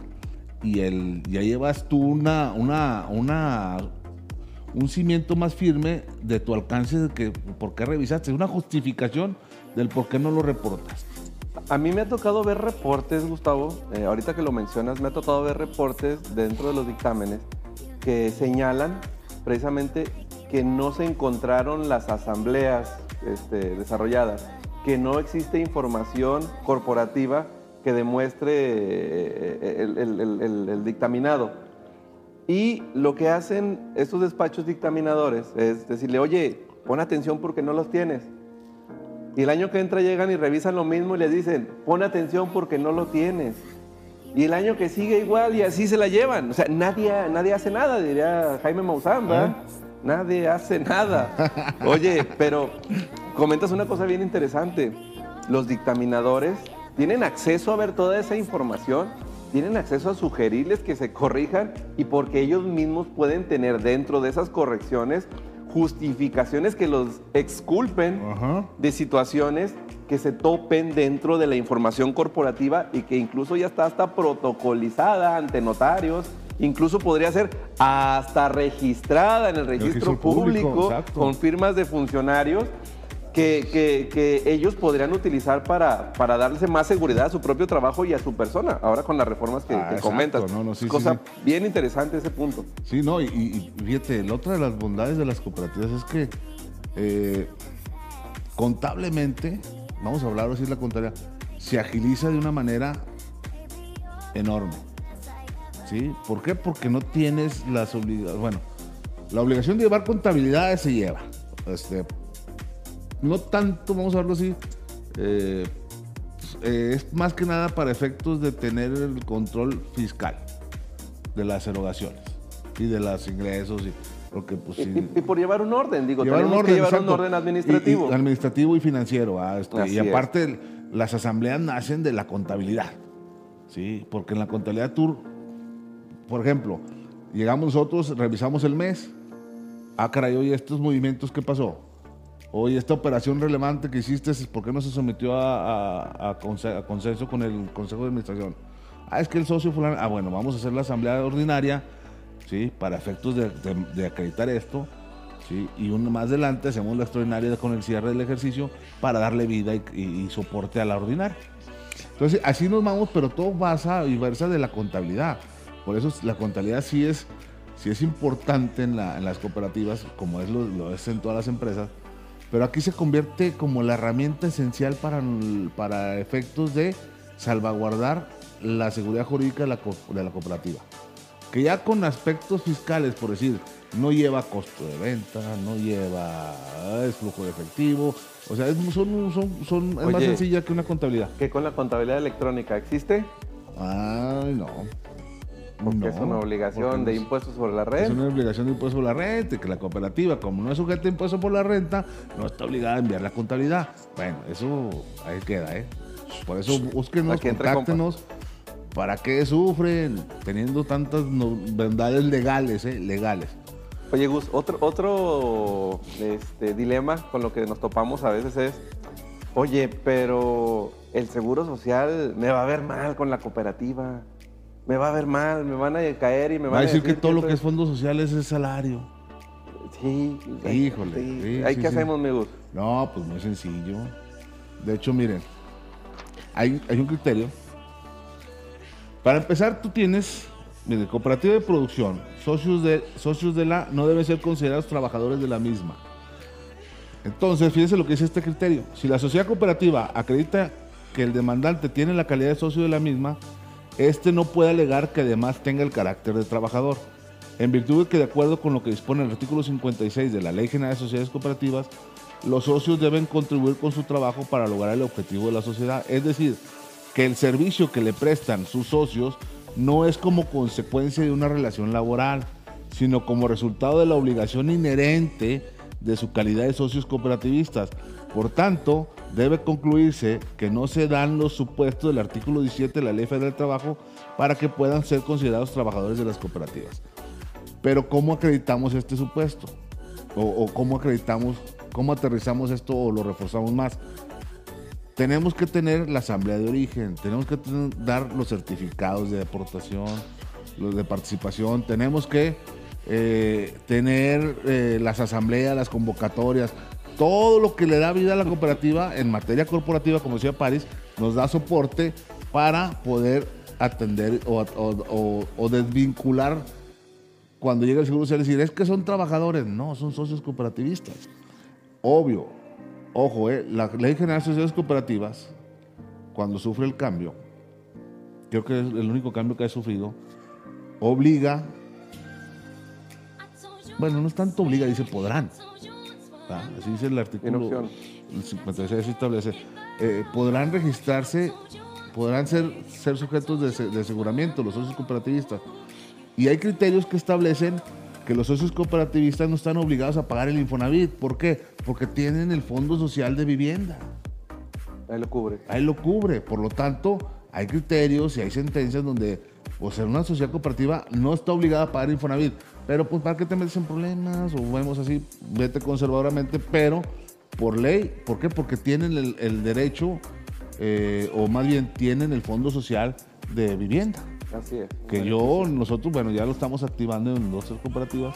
y el, ya llevas tú una, una, una, un cimiento más firme de tu alcance de que por qué revisaste, una justificación del por qué no lo reportas. A mí me ha tocado ver reportes, Gustavo, eh, ahorita que lo mencionas, me ha tocado ver reportes dentro de los dictámenes que señalan precisamente que no se encontraron las asambleas este, desarrolladas, que no existe información corporativa que demuestre eh, el, el- dictaminado. Y lo que hacen estos despachos dictaminadores es decirle, oye, pon atención porque no los tienes. Y el año que entra llegan y revisan lo mismo y les dicen, pon atención porque no lo tienes. Y el año que sigue igual y así se la llevan. O sea, nadie, nadie hace nada, diría Jaime Maussan. Nadie hace nada. Oye, pero comentas una cosa bien interesante. Los dictaminadores tienen acceso a ver toda esa información, tienen acceso a sugerirles que se corrijan y porque ellos mismos pueden tener dentro de esas correcciones justificaciones que los exculpen de situaciones que se topen dentro de la información corporativa y que incluso ya está hasta protocolizada ante notarios, incluso podría ser hasta registrada en el registro, público, con firmas de funcionarios que, que- que ellos podrían utilizar para, para darle más seguridad a su propio trabajo y a su persona, ahora con las reformas que, Ah, que comentas. no, no, sí, sí, Cosa sí. bien interesante ese punto. Sí, no, y, y- y fíjate, la otra de las bondades de las cooperativas es que eh, contablemente, vamos a hablar así de la contabilidad, se agiliza de una manera enorme. ¿Sí? ¿Por qué? Porque no tienes las obligaciones. Bueno, la obligación de llevar contabilidad se lleva. Este, no tanto, vamos a verlo así, eh, eh, es más que nada para efectos de tener el control fiscal de las erogaciones y de los ingresos. Y, porque, pues, Y, sí, y- por llevar un orden, digo, llevar un orden, que llevar un orden administrativo. y administrativo y financiero. ah, este, y es. aparte, las asambleas nacen de la contabilidad. ¿sí? Porque en la contabilidad tú, por ejemplo, llegamos nosotros, revisamos el mes. Ah, caray, oye, estos movimientos, ¿qué pasó? Oye, esta operación relevante que hiciste, ¿por qué no se sometió a, a- a conse- a consenso con el Consejo de Administración? Ah, es que el socio fulano... Ah, bueno, vamos a hacer la asamblea ordinaria, ¿sí? Para efectos de, acreditar esto, ¿sí? Y uno más adelante hacemos la extraordinaria con el cierre del ejercicio para darle vida y soporte a la ordinaria. Entonces, así nos vamos, pero todo basa y versa de la contabilidad. Por eso la contabilidad sí es, sí es importante en, la- en las cooperativas, como es lo, lo es en todas las empresas, pero aquí se convierte como la herramienta esencial para, para efectos de salvaguardar la seguridad jurídica de la, de la cooperativa. Que ya con aspectos fiscales, por decir, no lleva costo de venta, no lleva flujo de efectivo, o sea, es, son, son, son- es más sencilla que una contabilidad. que con la contabilidad electrónica existe, Ay, no. Porque No, es una obligación de es- impuestos sobre la Es red. una obligación de impuesto por la renta, y que la cooperativa, como no es sujeta a impuesto por la renta, no está obligada a enviar la contabilidad. Bueno, eso ahí queda, ¿eh? Por eso búsquenos, contáctenos. ¿Para qué sufren teniendo tantas bondades legales, eh? Legales. Oye, Gus, otro, otro este, dilema con lo que nos topamos a veces es, oye, pero el seguro social me va a ver mal con la cooperativa. Me va a ver mal, me van a caer y me van Va a decir que todo lo que es fondos sociales es salario. Sí. Híjole, sí. sí, Ahí, sí, ¿Qué hacemos, mi Gus? No, pues muy sencillo. De hecho, miren, hay, hay un criterio. Para empezar, tú tienes, mire, cooperativa de producción, socios de, socios de la, no deben ser considerados trabajadores de la misma. Entonces, fíjense lo que dice este criterio. Si la sociedad cooperativa acredita que el demandante tiene la calidad de socio de la misma, este no puede alegar que además tenga el carácter de trabajador. En virtud de que, de acuerdo con lo que dispone el artículo 56 de la Ley General de Sociedades Cooperativas, los socios deben contribuir con su trabajo para lograr el objetivo de la sociedad. Es decir, que el servicio que le prestan sus socios no es como consecuencia de una relación laboral, sino como resultado de la obligación inherente de su calidad de socios cooperativistas. Por tanto, debe concluirse que no se dan los supuestos del artículo 17 de la Ley Federal del Trabajo para que puedan ser considerados trabajadores de las cooperativas. Pero ¿cómo acreditamos este supuesto? O, o cómo acreditamos, cómo aterrizamos esto o lo reforzamos más? Tenemos que tener la asamblea de origen, tenemos que dar los certificados de aportación, los de participación, tenemos que eh, tener eh, las asambleas, las convocatorias, todo lo que le da vida a la cooperativa en materia corporativa, como decía París, nos da soporte para poder atender o, desvincular cuando llega el seguro social, decir, es que son trabajadores, no, son socios cooperativistas. Obvio, ojo, eh, la Ley General de Sociedades Cooperativas, cuando sufre el cambio, creo que es el único cambio que ha sufrido, obliga, bueno, no es tanto obliga, dice podrán. ¿Va? Así dice el artículo el 56 establece, eh, podrán registrarse, podrán ser, ser sujetos de, de aseguramiento los socios cooperativistas. Y hay criterios que establecen que los socios cooperativistas no están obligados a pagar el Infonavit. ¿Por qué? Porque tienen el Fondo Social de Vivienda. Ahí lo cubre. Ahí lo cubre. Por lo tanto, hay criterios y hay sentencias donde, o sea, una sociedad cooperativa no está obligada a pagar Infonavit. Pero pues para qué te metes en problemas o vemos así, vete conservadoramente, pero por ley, ¿por qué? Porque tienen el, el derecho, eh, o más bien tienen el fondo social de vivienda. Así es. Que yo, nosotros, bueno, ya lo estamos activando en dos tres cooperativas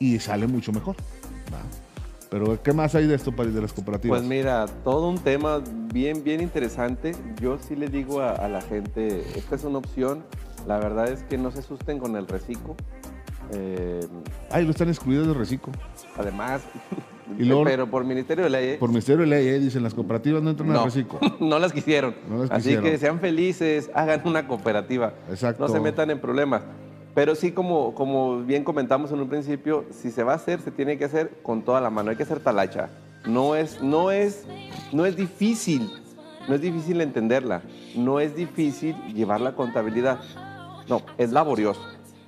y sale mucho mejor. ¿va? Pero, ¿qué más hay de esto, París, de las cooperativas? Pues mira, todo un tema bien, bien interesante. Yo sí le digo a, a la gente, esta es una opción. La verdad es que no se asusten con el reciclo. Eh, Ay, lo están excluidos del reciclo. además, *laughs* Y luego- pero por Ministerio de Ley, ¿eh? Por Ministerio de Ley, eh, dicen, las cooperativas no entran al reciclo. *laughs* no las quisieron. No las Así quisieron. que sean felices, hagan una cooperativa. Exacto. No se metan en problemas. Pero sí, como, como bien comentamos en un principio, si se va a hacer, se tiene que hacer con toda la mano. Hay que hacer talacha. No es, no es, no es difícil. No es difícil entenderla. No es difícil llevar la contabilidad. No, es laborioso.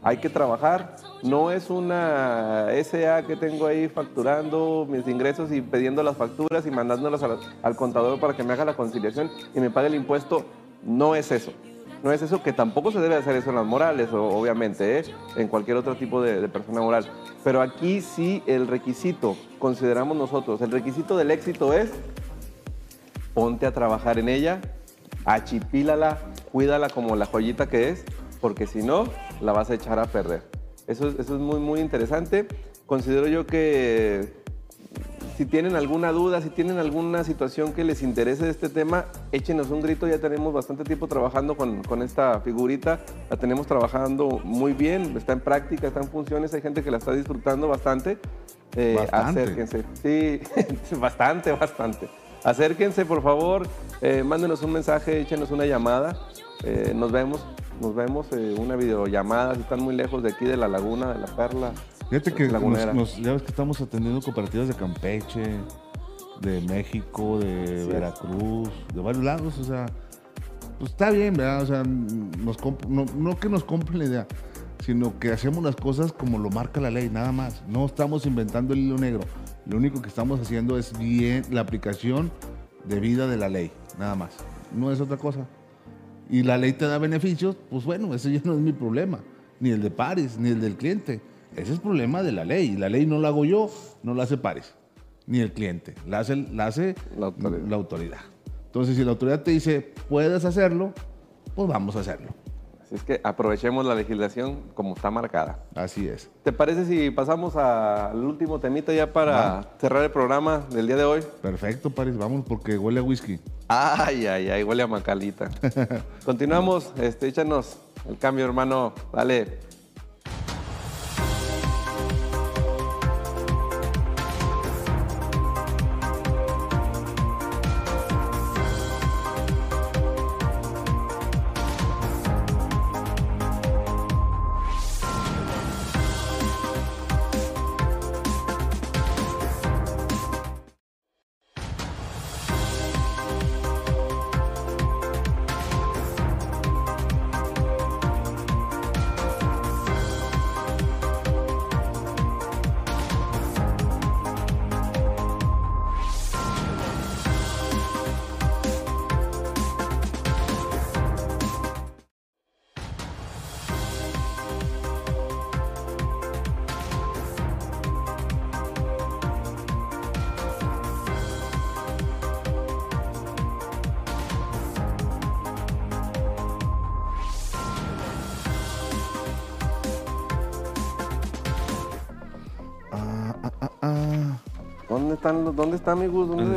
Hay que trabajar. No es una SA que tengo ahí facturando mis ingresos y pidiendo las facturas y mandándolas al, contador para que me haga la conciliación y me pague el impuesto. No es eso. No es eso, que tampoco se debe hacer eso en las morales, obviamente, ¿eh? en cualquier otro tipo de, de persona moral. Pero aquí sí el requisito, consideramos nosotros, el requisito del éxito es ponte a trabajar en ella, achipílala, cuídala como la joyita que es, porque si no, la vas a echar a perder. Eso es, eso es muy, muy interesante. Considero yo que si tienen alguna duda, si tienen alguna situación que les interese de este tema, échenos un grito. Ya tenemos bastante tiempo trabajando con, con esta figurita. La tenemos trabajando muy bien, está en práctica, está en funciones. Hay gente que la está disfrutando bastante. Eh, Bastante. Acérquense. Sí, *laughs* bastante, bastante. Acérquense, por favor. eh, mándenos un mensaje, échenos una llamada. Eh, nos vemos, nos vemos, eh, una videollamada. Si están muy lejos de aquí, de la laguna, de la perla. Fíjate que nos, Lagunera. nos- ya ves que estamos atendiendo cooperativas de Campeche, de México, de Sí. Veracruz, de varios lados, o sea, pues está bien, ¿verdad? O sea, nos no, no que nos compren la idea, sino que hacemos las cosas como lo marca la ley, nada más. No estamos inventando el hilo negro. Lo único que estamos haciendo es bien la aplicación debida de la ley, nada más. No es otra cosa. Y la ley te da beneficios, pues bueno, ese ya no es mi problema, ni el de Paris, ni el del cliente. Ese es problema de la ley. Y la ley no la hago yo, no la hace Paris, ni el cliente. La hace, la hace La autoridad. la autoridad. Entonces, si la autoridad te dice, puedes hacerlo, pues vamos a hacerlo. Así es que aprovechemos la legislación como está marcada. Así es. ¿Te parece si pasamos al último temita ya para cerrar el programa del día de hoy? Perfecto, Paris, vamos porque huele a whisky. Ay, ay, ay, huele a macalita. *laughs* Continuamos, este, échanos el cambio, hermano. Dale.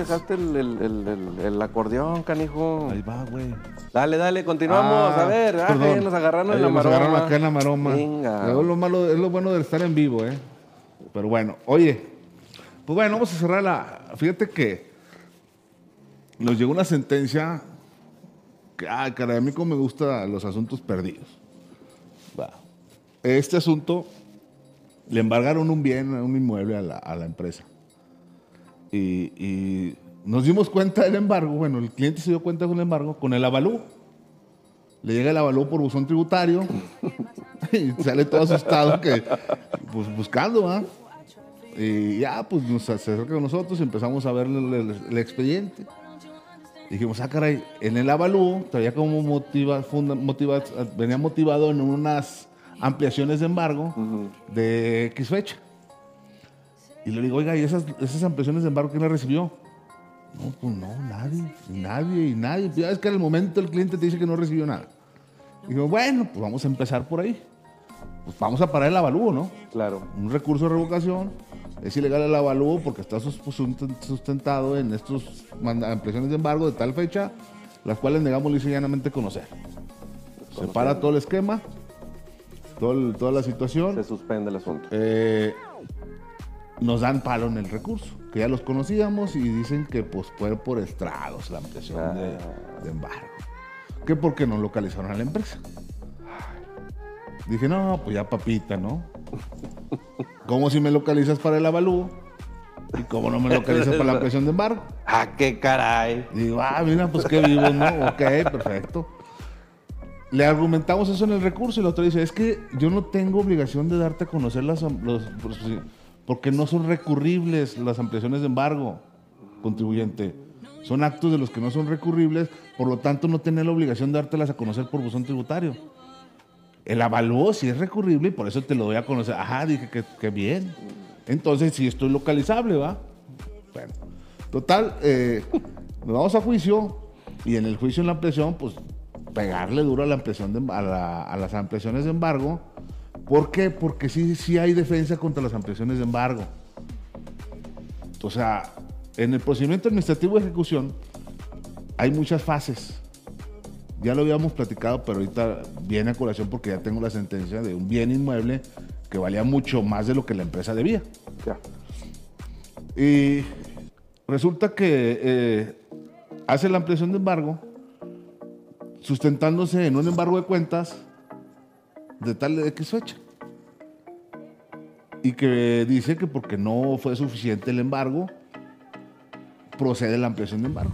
Dejaste el, el- el- el- el acordeón, canijo? Ahí va, güey. Dale, dale, continuamos. Ah, a ver, ah, nos agarraron en la nos maroma. agarraron acá en la maroma. Venga. Es lo, malo, es lo bueno de estar en vivo, ¿eh? Pero bueno, oye, pues bueno, vamos a cerrar la. Fíjate que nos llegó una sentencia que, ah, caray, a mí como me gustan los asuntos perdidos. Va. Este asunto le embargaron un bien, un inmueble a la, a la empresa. Y, y nos dimos cuenta del embargo, bueno, el cliente se dio cuenta del embargo con el avalú. Le llega el avalú por buzón tributario *laughs* y sale todo asustado que, pues buscando, ¿ah? Y ya, pues nos acerca con nosotros y empezamos a ver el, el- el expediente. Dijimos, ah, caray, en el avalú traía como motiva, funda- motiva- venía motivado en unas ampliaciones de embargo de X fecha. Y le digo, oiga, ¿y esas, esas ampliaciones de embargo quién las recibió? No, pues no, nadie, nadie, y nadie. Ya es que al momento el cliente te dice que no recibió nada. Y digo, bueno, pues vamos a empezar por ahí. Pues vamos a parar el avalúo, ¿no? Claro. un recurso de revocación. Es ilegal el avalúo porque está sus- sustentado en manda- ampliaciones de embargo de tal fecha, las cuales negamos lisa llanamente conocer. Se para todo el esquema, todo el- toda la situación. Se suspende el asunto. eh, nos dan palo en el recurso, que ya los conocíamos y dicen que pues fue por estrados la ampliación de, Ah. de embargo. Que porque no localizaron a la empresa. Dije, no, pues ya papita, ¿no? ¿Cómo si me localizas para el avalúo? ¿Y cómo no me localizas para la ampliación de embargo? ¡Ah, qué caray! Digo, ah, mira, pues qué vivo, ¿no? Ok, perfecto. Le argumentamos eso en el recurso y el otro dice, es que yo no tengo obligación de darte a conocer las, los, sí, porque no son recurribles las ampliaciones de embargo, contribuyente. Son actos de los que no son recurribles, por lo tanto no tener la obligación de dártelas a conocer por buzón tributario. El avalúo sí es recurrible y por eso te lo doy a conocer. Ajá, dije que, que bien. Entonces sí estoy localizable, ¿va? Bueno, total, eh, nos vamos a juicio y en el juicio en la ampliación, pues pegarle duro a la ampliación de, a las ampliaciones de embargo. ¿Por qué? Porque sí, sí hay defensa contra las ampliaciones de embargo. O sea, en el procedimiento administrativo de ejecución hay muchas fases. Ya lo habíamos platicado, pero ahorita viene a colación porque ya tengo la sentencia de un bien inmueble que valía mucho más de lo que la empresa debía. Ya. Y resulta que eh, hace la ampliación de embargo, sustentándose en un embargo de cuentas de tal X fecha. Y que dice que porque no fue suficiente el embargo, procede la ampliación de embargo.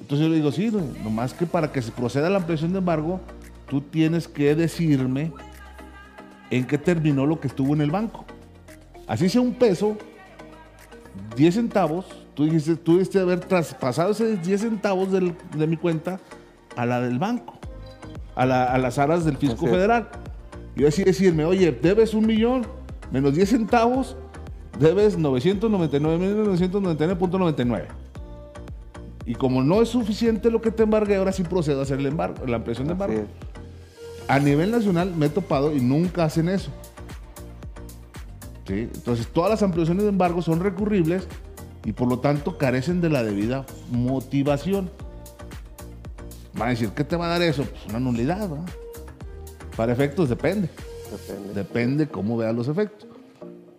Entonces yo le digo, sí, nomás que para que se proceda la ampliación de embargo, tú tienes que decirme en qué terminó lo que estuvo en el banco. Así sea un peso, 10 centavos, tú dijiste, tú debiste haber traspasado esos 10 centavos de mi cuenta a la del banco, a, la- a las aras del fisco Así federal. Y así decirme, oye, debes un millón menos 10 centavos, debes 999.999.99. Y como no es suficiente lo que te embargué, ahora sí procedo a hacer el embargo, la ampliación de embargo. A nivel nacional me he topado y nunca hacen eso. ¿Sí? Entonces, todas las ampliaciones de embargo son recurribles y por lo tanto carecen de la debida motivación. Van a decir, ¿qué te va a dar eso? Pues una nulidad, ¿verdad? Para efectos depende. Depende. Depende cómo vean los efectos.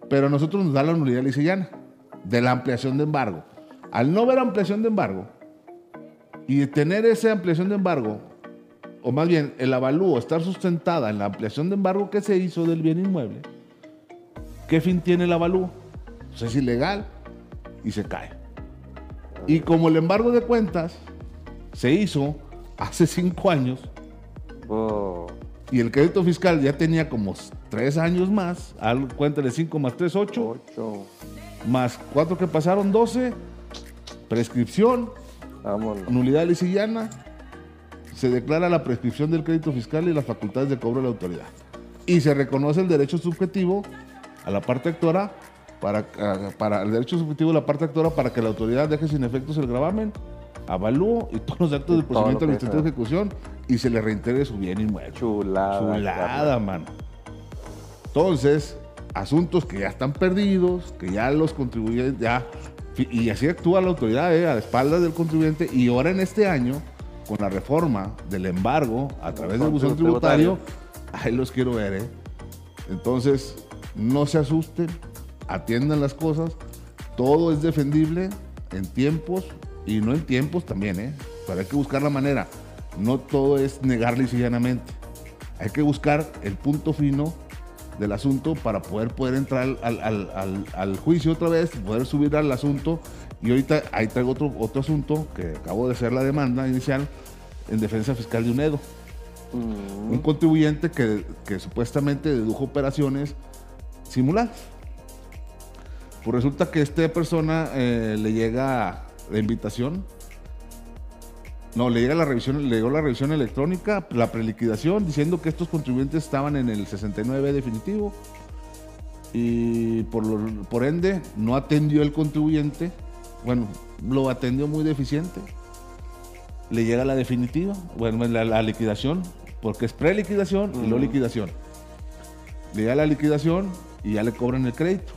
Pero a nosotros nos da la nulidad lisillana de la ampliación de embargo. Al no ver ampliación de embargo y tener esa ampliación de embargo, o más bien el avalúo estar sustentada en la ampliación de embargo que se hizo del bien inmueble, ¿qué fin tiene el avalúo? Pues es ilegal y se cae. Y como el embargo de cuentas se hizo hace cinco años, Oh, y el crédito fiscal ya tenía como tres años más. Al, cuéntale 5 más 3, 8. ocho. Más 4 que pasaron, 12. Prescripción, Vámonos. nulidad lisillana. Se declara la prescripción del crédito fiscal y las facultades de cobro de la autoridad. Y se reconoce el derecho subjetivo a la parte actora. Para, a- para el derecho subjetivo de la parte actora para que la autoridad deje sin efectos el gravamen, avalúo y todos los actos lo procedimiento administrativo de ejecución y se le reintegre su bien inmueble. Chulada. Chulada, mano. Entonces, asuntos que ya están perdidos, que ya los contribuyentes, ya, y así actúa la autoridad, eh, a la espalda del contribuyente, y ahora en este año, con la reforma del embargo a través del buzón tributario, ahí los quiero ver, ¿eh? Entonces, no se asusten, atiendan las cosas, todo es defendible en tiempos y no en tiempos también, ¿eh? Pero hay que buscar la manera. No todo es negar lisa y llanamente. Hay que buscar el punto fino del asunto para poder, poder entrar al, al- al- juicio otra vez, poder subir al asunto. Y ahorita ahí traigo otro, otro asunto que acabo de hacer la demanda inicial en defensa fiscal de UNEDO. Mm, Un contribuyente que, que supuestamente dedujo operaciones simuladas. Pues resulta que esta persona eh, le llega la invitación No, le llega la revisión, le llegó la revisión electrónica, la preliquidación, diciendo que estos contribuyentes estaban en el 69 definitivo. Y por, lo- por ende, no atendió el contribuyente. Bueno, lo atendió muy deficiente. Le llega la definitiva, bueno, la, la liquidación, porque es preliquidación y luego liquidación. Le llega la liquidación y ya le cobran el crédito.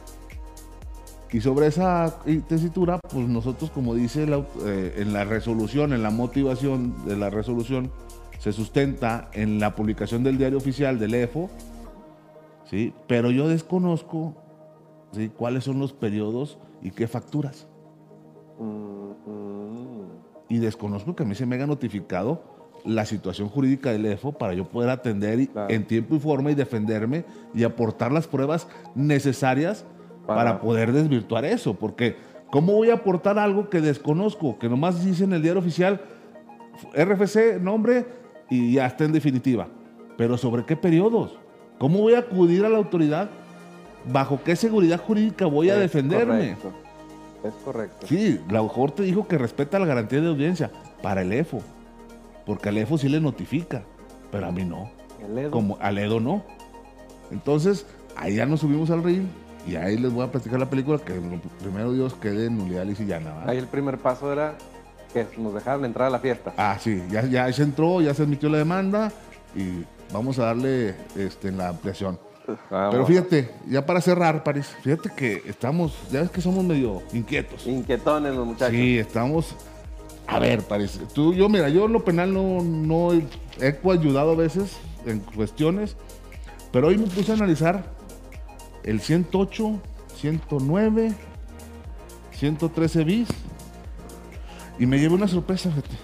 Y sobre esa tesitura, pues nosotros, como dice la eh, en la resolución, en la motivación de la resolución, se sustenta en la publicación del diario oficial del EFO, ¿sí? pero yo desconozco ¿sí? cuáles son los periodos y qué facturas. Y desconozco que a mí se me haya notificado la situación jurídica del EFO para yo poder atender Claro. en tiempo y forma y defenderme y aportar las pruebas necesarias para, Para- poder desvirtuar eso. Porque, ¿cómo voy a aportar algo que desconozco? Que nomás dice en el diario oficial RFC, nombre y ya está en definitiva. Pero ¿sobre qué periodos? ¿Cómo voy a acudir a la autoridad? ¿Bajo qué seguridad jurídica voy a defenderme? correcto. Es correcto. Sí, la Corte dijo que respeta la garantía de audiencia para el EFO, porque al EFO sí le notifica, pero a mí no, El Edo. como al EDO no. Entonces, ahí ya nos subimos al ring y ahí les voy a platicar la película que lo primero Dios quede en nulidad y llana. ¿va? Ahí el primer paso era que nos dejaran entrar a la fiesta. Ah, sí, ya, ya se entró, ya se admitió la demanda y vamos a darle este, en la ampliación. Vamos. Pero fíjate, ya para cerrar, París, fíjate que estamos, ya ves que somos medio inquietos. Inquietones los muchachos. Sí, estamos. A ver, parece. Tú, yo, mira, yo en lo penal no, no he, he coayudado a veces en cuestiones, pero hoy me puse a analizar el 108, 109, 113 bis y me llevé una sorpresa, fíjate.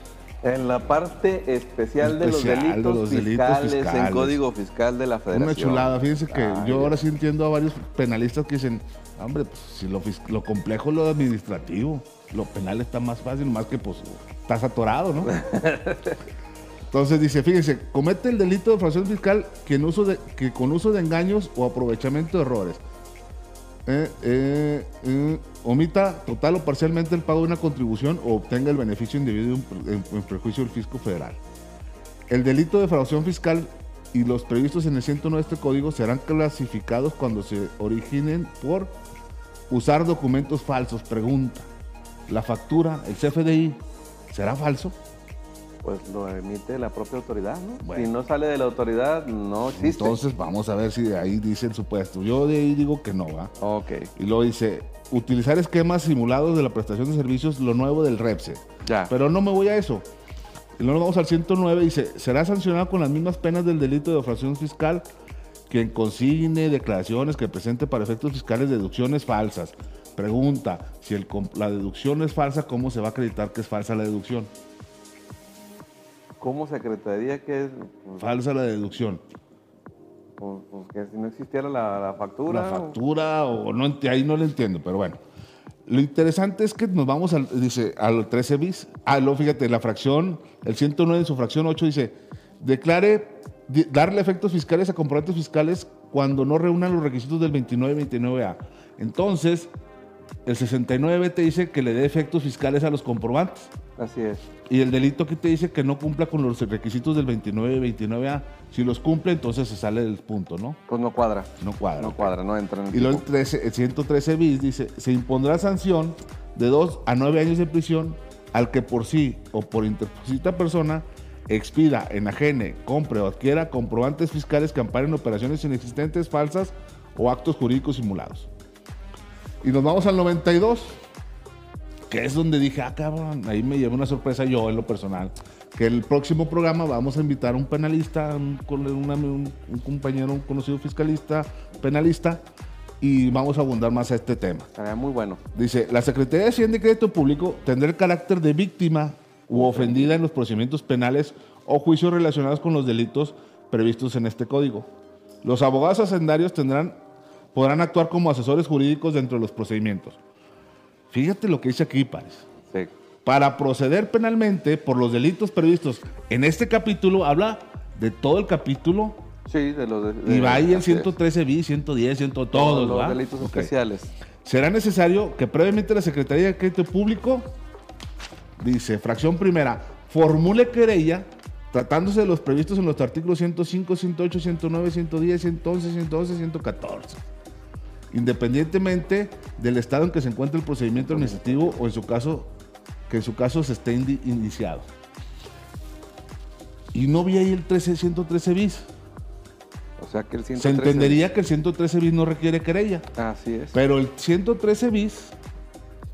En la parte especial, de, los de delitos los delitos fiscales, en. Código Fiscal de la Federación. Una chulada. Fíjense que Ay, yo ahora sí entiendo a varios penalistas que dicen, hombre, pues si lo, lo complejo es lo administrativo, lo penal está más fácil, más que pues estás atorado, ¿no? *laughs* Entonces dice, fíjense, comete el delito de fraude fiscal que, con uso de engaños o aprovechamiento de errores. Eh, eh, eh, omita total o parcialmente el pago de una contribución o obtenga el beneficio indebido en, en- perjuicio del fisco federal. El delito de fraude fiscal y los previstos en el 109 de este código serán clasificados cuando se originen por usar documentos falsos. Pregunta, ¿la factura, el CFDI, será falso? Pues lo emite la propia autoridad, ¿no? Bueno. Si no sale de la autoridad, no existe. Entonces vamos a ver si de ahí dice el supuesto. Yo de ahí digo que no, ¿va? Ok, Y luego dice, utilizar esquemas simulados de la prestación de servicios, lo nuevo del REPSE. ya. Pero no me voy a eso. Y luego vamos al 109, dice, será sancionado con las mismas penas del delito de ofracción fiscal quien consigne declaraciones que presente para efectos fiscales deducciones falsas. Pregunta, si el la deducción es falsa, ¿cómo se va a acreditar que es falsa la deducción? ¿Cómo secretaría que es? Pues, Falsa la deducción. pues, pues, que si no existiera la, la factura. La factura o no, ent- ahí no lo entiendo, pero bueno. Lo interesante es que nos vamos al, dice, al 13 bis. Ah, luego fíjate, la fracción, el 109 en su fracción 8 dice, declare darle efectos fiscales a comprobantes fiscales cuando no reúnan los requisitos del 29 y 29A. Entonces, el 69 te dice que le dé efectos fiscales a los comprobantes. Así es. Y el delito aquí te dice que no cumpla con los requisitos del 29 y 29A. Si los cumple, entonces se sale del punto, ¿no? Pues no cuadra. No cuadra. No cuadra, no entra en el Y luego el, tipo. 13, el 113 bis dice, se impondrá sanción de 2 a 9 años de prisión al que por sí o por interposita persona expida, enajene, compre o adquiera comprobantes fiscales que amparen operaciones inexistentes, falsas o actos jurídicos simulados. Y nos vamos al 92, que es donde dije, ah, cabrón, ahí me llevé una sorpresa yo en lo personal. Que el próximo programa vamos a invitar a un penalista, un, un compañero, un conocido fiscalista, penalista, y vamos a abundar más a este tema. Estaría muy bueno. Dice, la Secretaría de Hacienda y Crédito Público tendrá el carácter de víctima u ofendida en los procedimientos penales o juicios relacionados con los delitos previstos en este código. Los abogados hacendarios tendrán, podrán actuar como asesores jurídicos dentro de los procedimientos. Fíjate lo que dice aquí, Pares. Sí. Para proceder penalmente por los delitos previstos en este capítulo, habla de todo el capítulo Sí, de los. de- y de- va ahí el así es. 113 bis, 110, 100, todos, Todos los delitos Ok. especiales. Será necesario que previamente la Secretaría de Crédito Público, dice, fracción primera, formule querella tratándose de los previstos en los artículos 105, 108, 109, 110, 111, 112, 114. Independientemente del estado en que se encuentre el procedimiento administrativo o en su caso, que en su caso se esté iniciado. Y no vi ahí el 13, 113 bis. O sea que el Se 113 entendería que el 113 bis no requiere querella. Así es. Pero el 113 bis,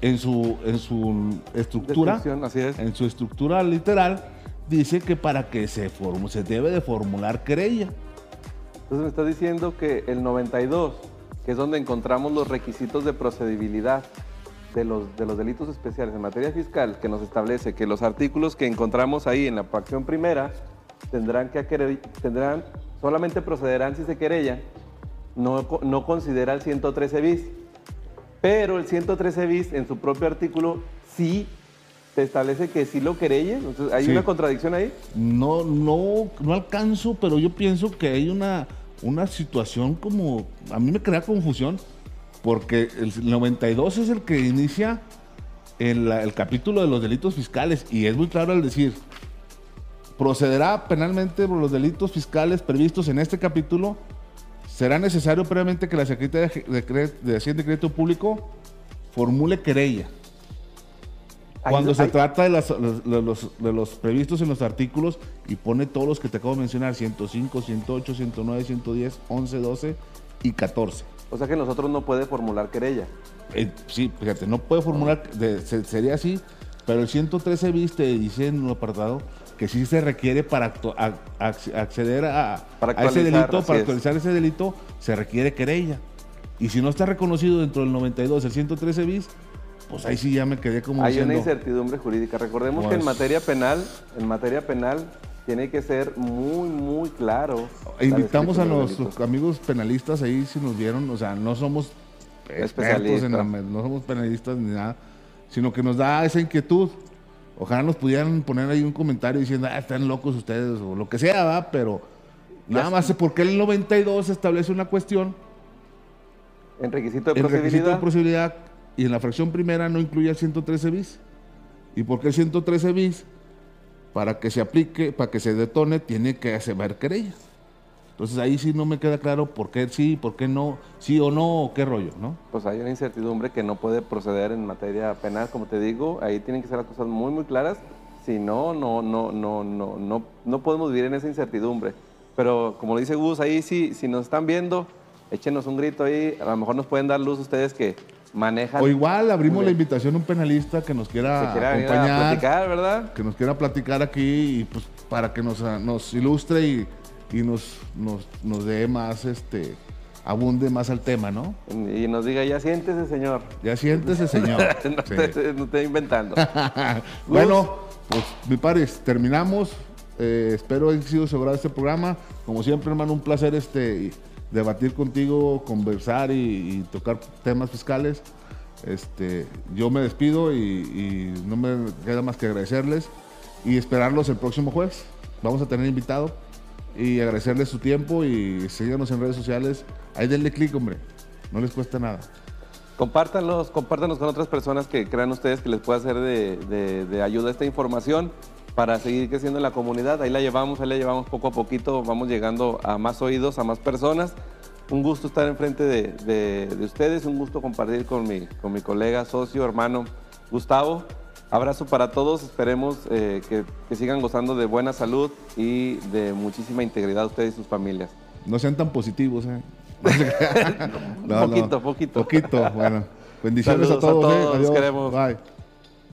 en su, en su estructura, Descripción, así es. en su estructura literal, dice que para que se formu- se debe de formular querella. Entonces me estás diciendo que el 92, que es donde encontramos los requisitos de procedibilidad de los, de los delitos especiales en materia fiscal, que nos establece que los artículos que encontramos ahí en la fracción primera tendrán que quere- tendrán, solamente procederán si se querella, no, no considera el 113 bis. Pero el 113 bis en su propio artículo sí te establece que sí lo querelle. Entonces, ¿hay Sí. una contradicción ahí? No, no, no alcanzo, pero yo pienso que hay una, una situación como, a mí me crea confusión, porque el 92 es el que inicia el capítulo de los delitos fiscales y es muy claro al decir, procederá penalmente por los delitos fiscales previstos en este capítulo, será necesario previamente que la Secretaría de Hacienda y Crédito Público formule querella. Cuando se trata de, las- los, de los- de los previstos en los artículos y pone todos los que te acabo de mencionar, 105, 108, 109, 110, 11, 12 y 14. O sea que nosotros no puede formular querella. Eh, sí, fíjate, no puede formular, de- se- sería así, pero el 113 bis te dice en un apartado que sí se requiere para a- acceder a, Para a ese delito, para es. actualizar ese delito, se requiere querella. Y si no está reconocido dentro del 92 el 113 bis, pues ahí sí ya me quedé como Hay diciendo, una incertidumbre jurídica. Recordemos que en Pues- materia penal, en materia penal, tiene que ser muy, muy claro. la Invitamos a nuestros amigos penalistas ahí si nos vieron, o sea, no somos expertos en la, no somos penalistas ni nada, sino que nos da esa inquietud. Ojalá nos pudieran poner ahí un comentario diciendo, ah, están locos ustedes o lo que sea, ¿va? pero nada más sé por qué el 92 establece una cuestión, En requisito de el requisito procedibilidad. de posibilidad y en la fracción primera no incluye el 113 bis. ¿Y por qué el 113 bis? Para que se aplique, para que se detone, tiene que hacer querella. Entonces ahí sí no me queda claro por qué sí, por qué no, sí o no, o qué rollo, ¿no? pues hay una incertidumbre que no puede proceder en materia penal, como te digo, ahí tienen que ser las cosas muy muy claras, si no, no, no, no, no, no, no podemos vivir en esa incertidumbre. Pero como lo dice Gus, ahí sí, si nos están viendo, échenos un grito ahí, a lo mejor nos pueden dar luz ustedes que manejan. O igual abrimos la invitación a un penalista que nos quiera quiera venir a acompañar, platicar, ¿verdad? que nos quiera platicar aquí y pues para que nos, nos ilustre y, y nos, nos, nos dé más, este, abunde más al tema, ¿no? Y nos diga, ya siéntese, señor. Ya siéntese, señor. *laughs* no, Sí. esté, no inventando. *laughs* bueno, pues mi pares, terminamos. Eh, espero haya sido sobrado este programa. Como siempre, hermano, un placer este debatir contigo, conversar y, tocar temas fiscales. Este, yo me despido y, no me queda más que agradecerles y esperarlos el próximo jueves. Vamos a tener invitado y agradecerles su tiempo y síganos en redes sociales. Ahí denle clic, hombre. No les cuesta nada. Compártanlos, compártanos con otras personas que crean ustedes que les pueda ser de- de ayuda esta información para seguir creciendo en la comunidad. Ahí la llevamos, ahí la llevamos poco a poquito, vamos llegando a más oídos, a más personas. Un gusto estar enfrente de, de, de ustedes, un gusto compartir con mi, con mi colega, socio, hermano Gustavo. Abrazo para todos, esperemos eh, que, que sigan gozando de buena salud y de muchísima integridad ustedes y sus familias. No sean tan positivos, ¿eh? *laughs* Poquito, poquito. Poquito, bueno. Bendiciones Saludos a a todos. ¿eh? todos, Adiós. queremos. Bye.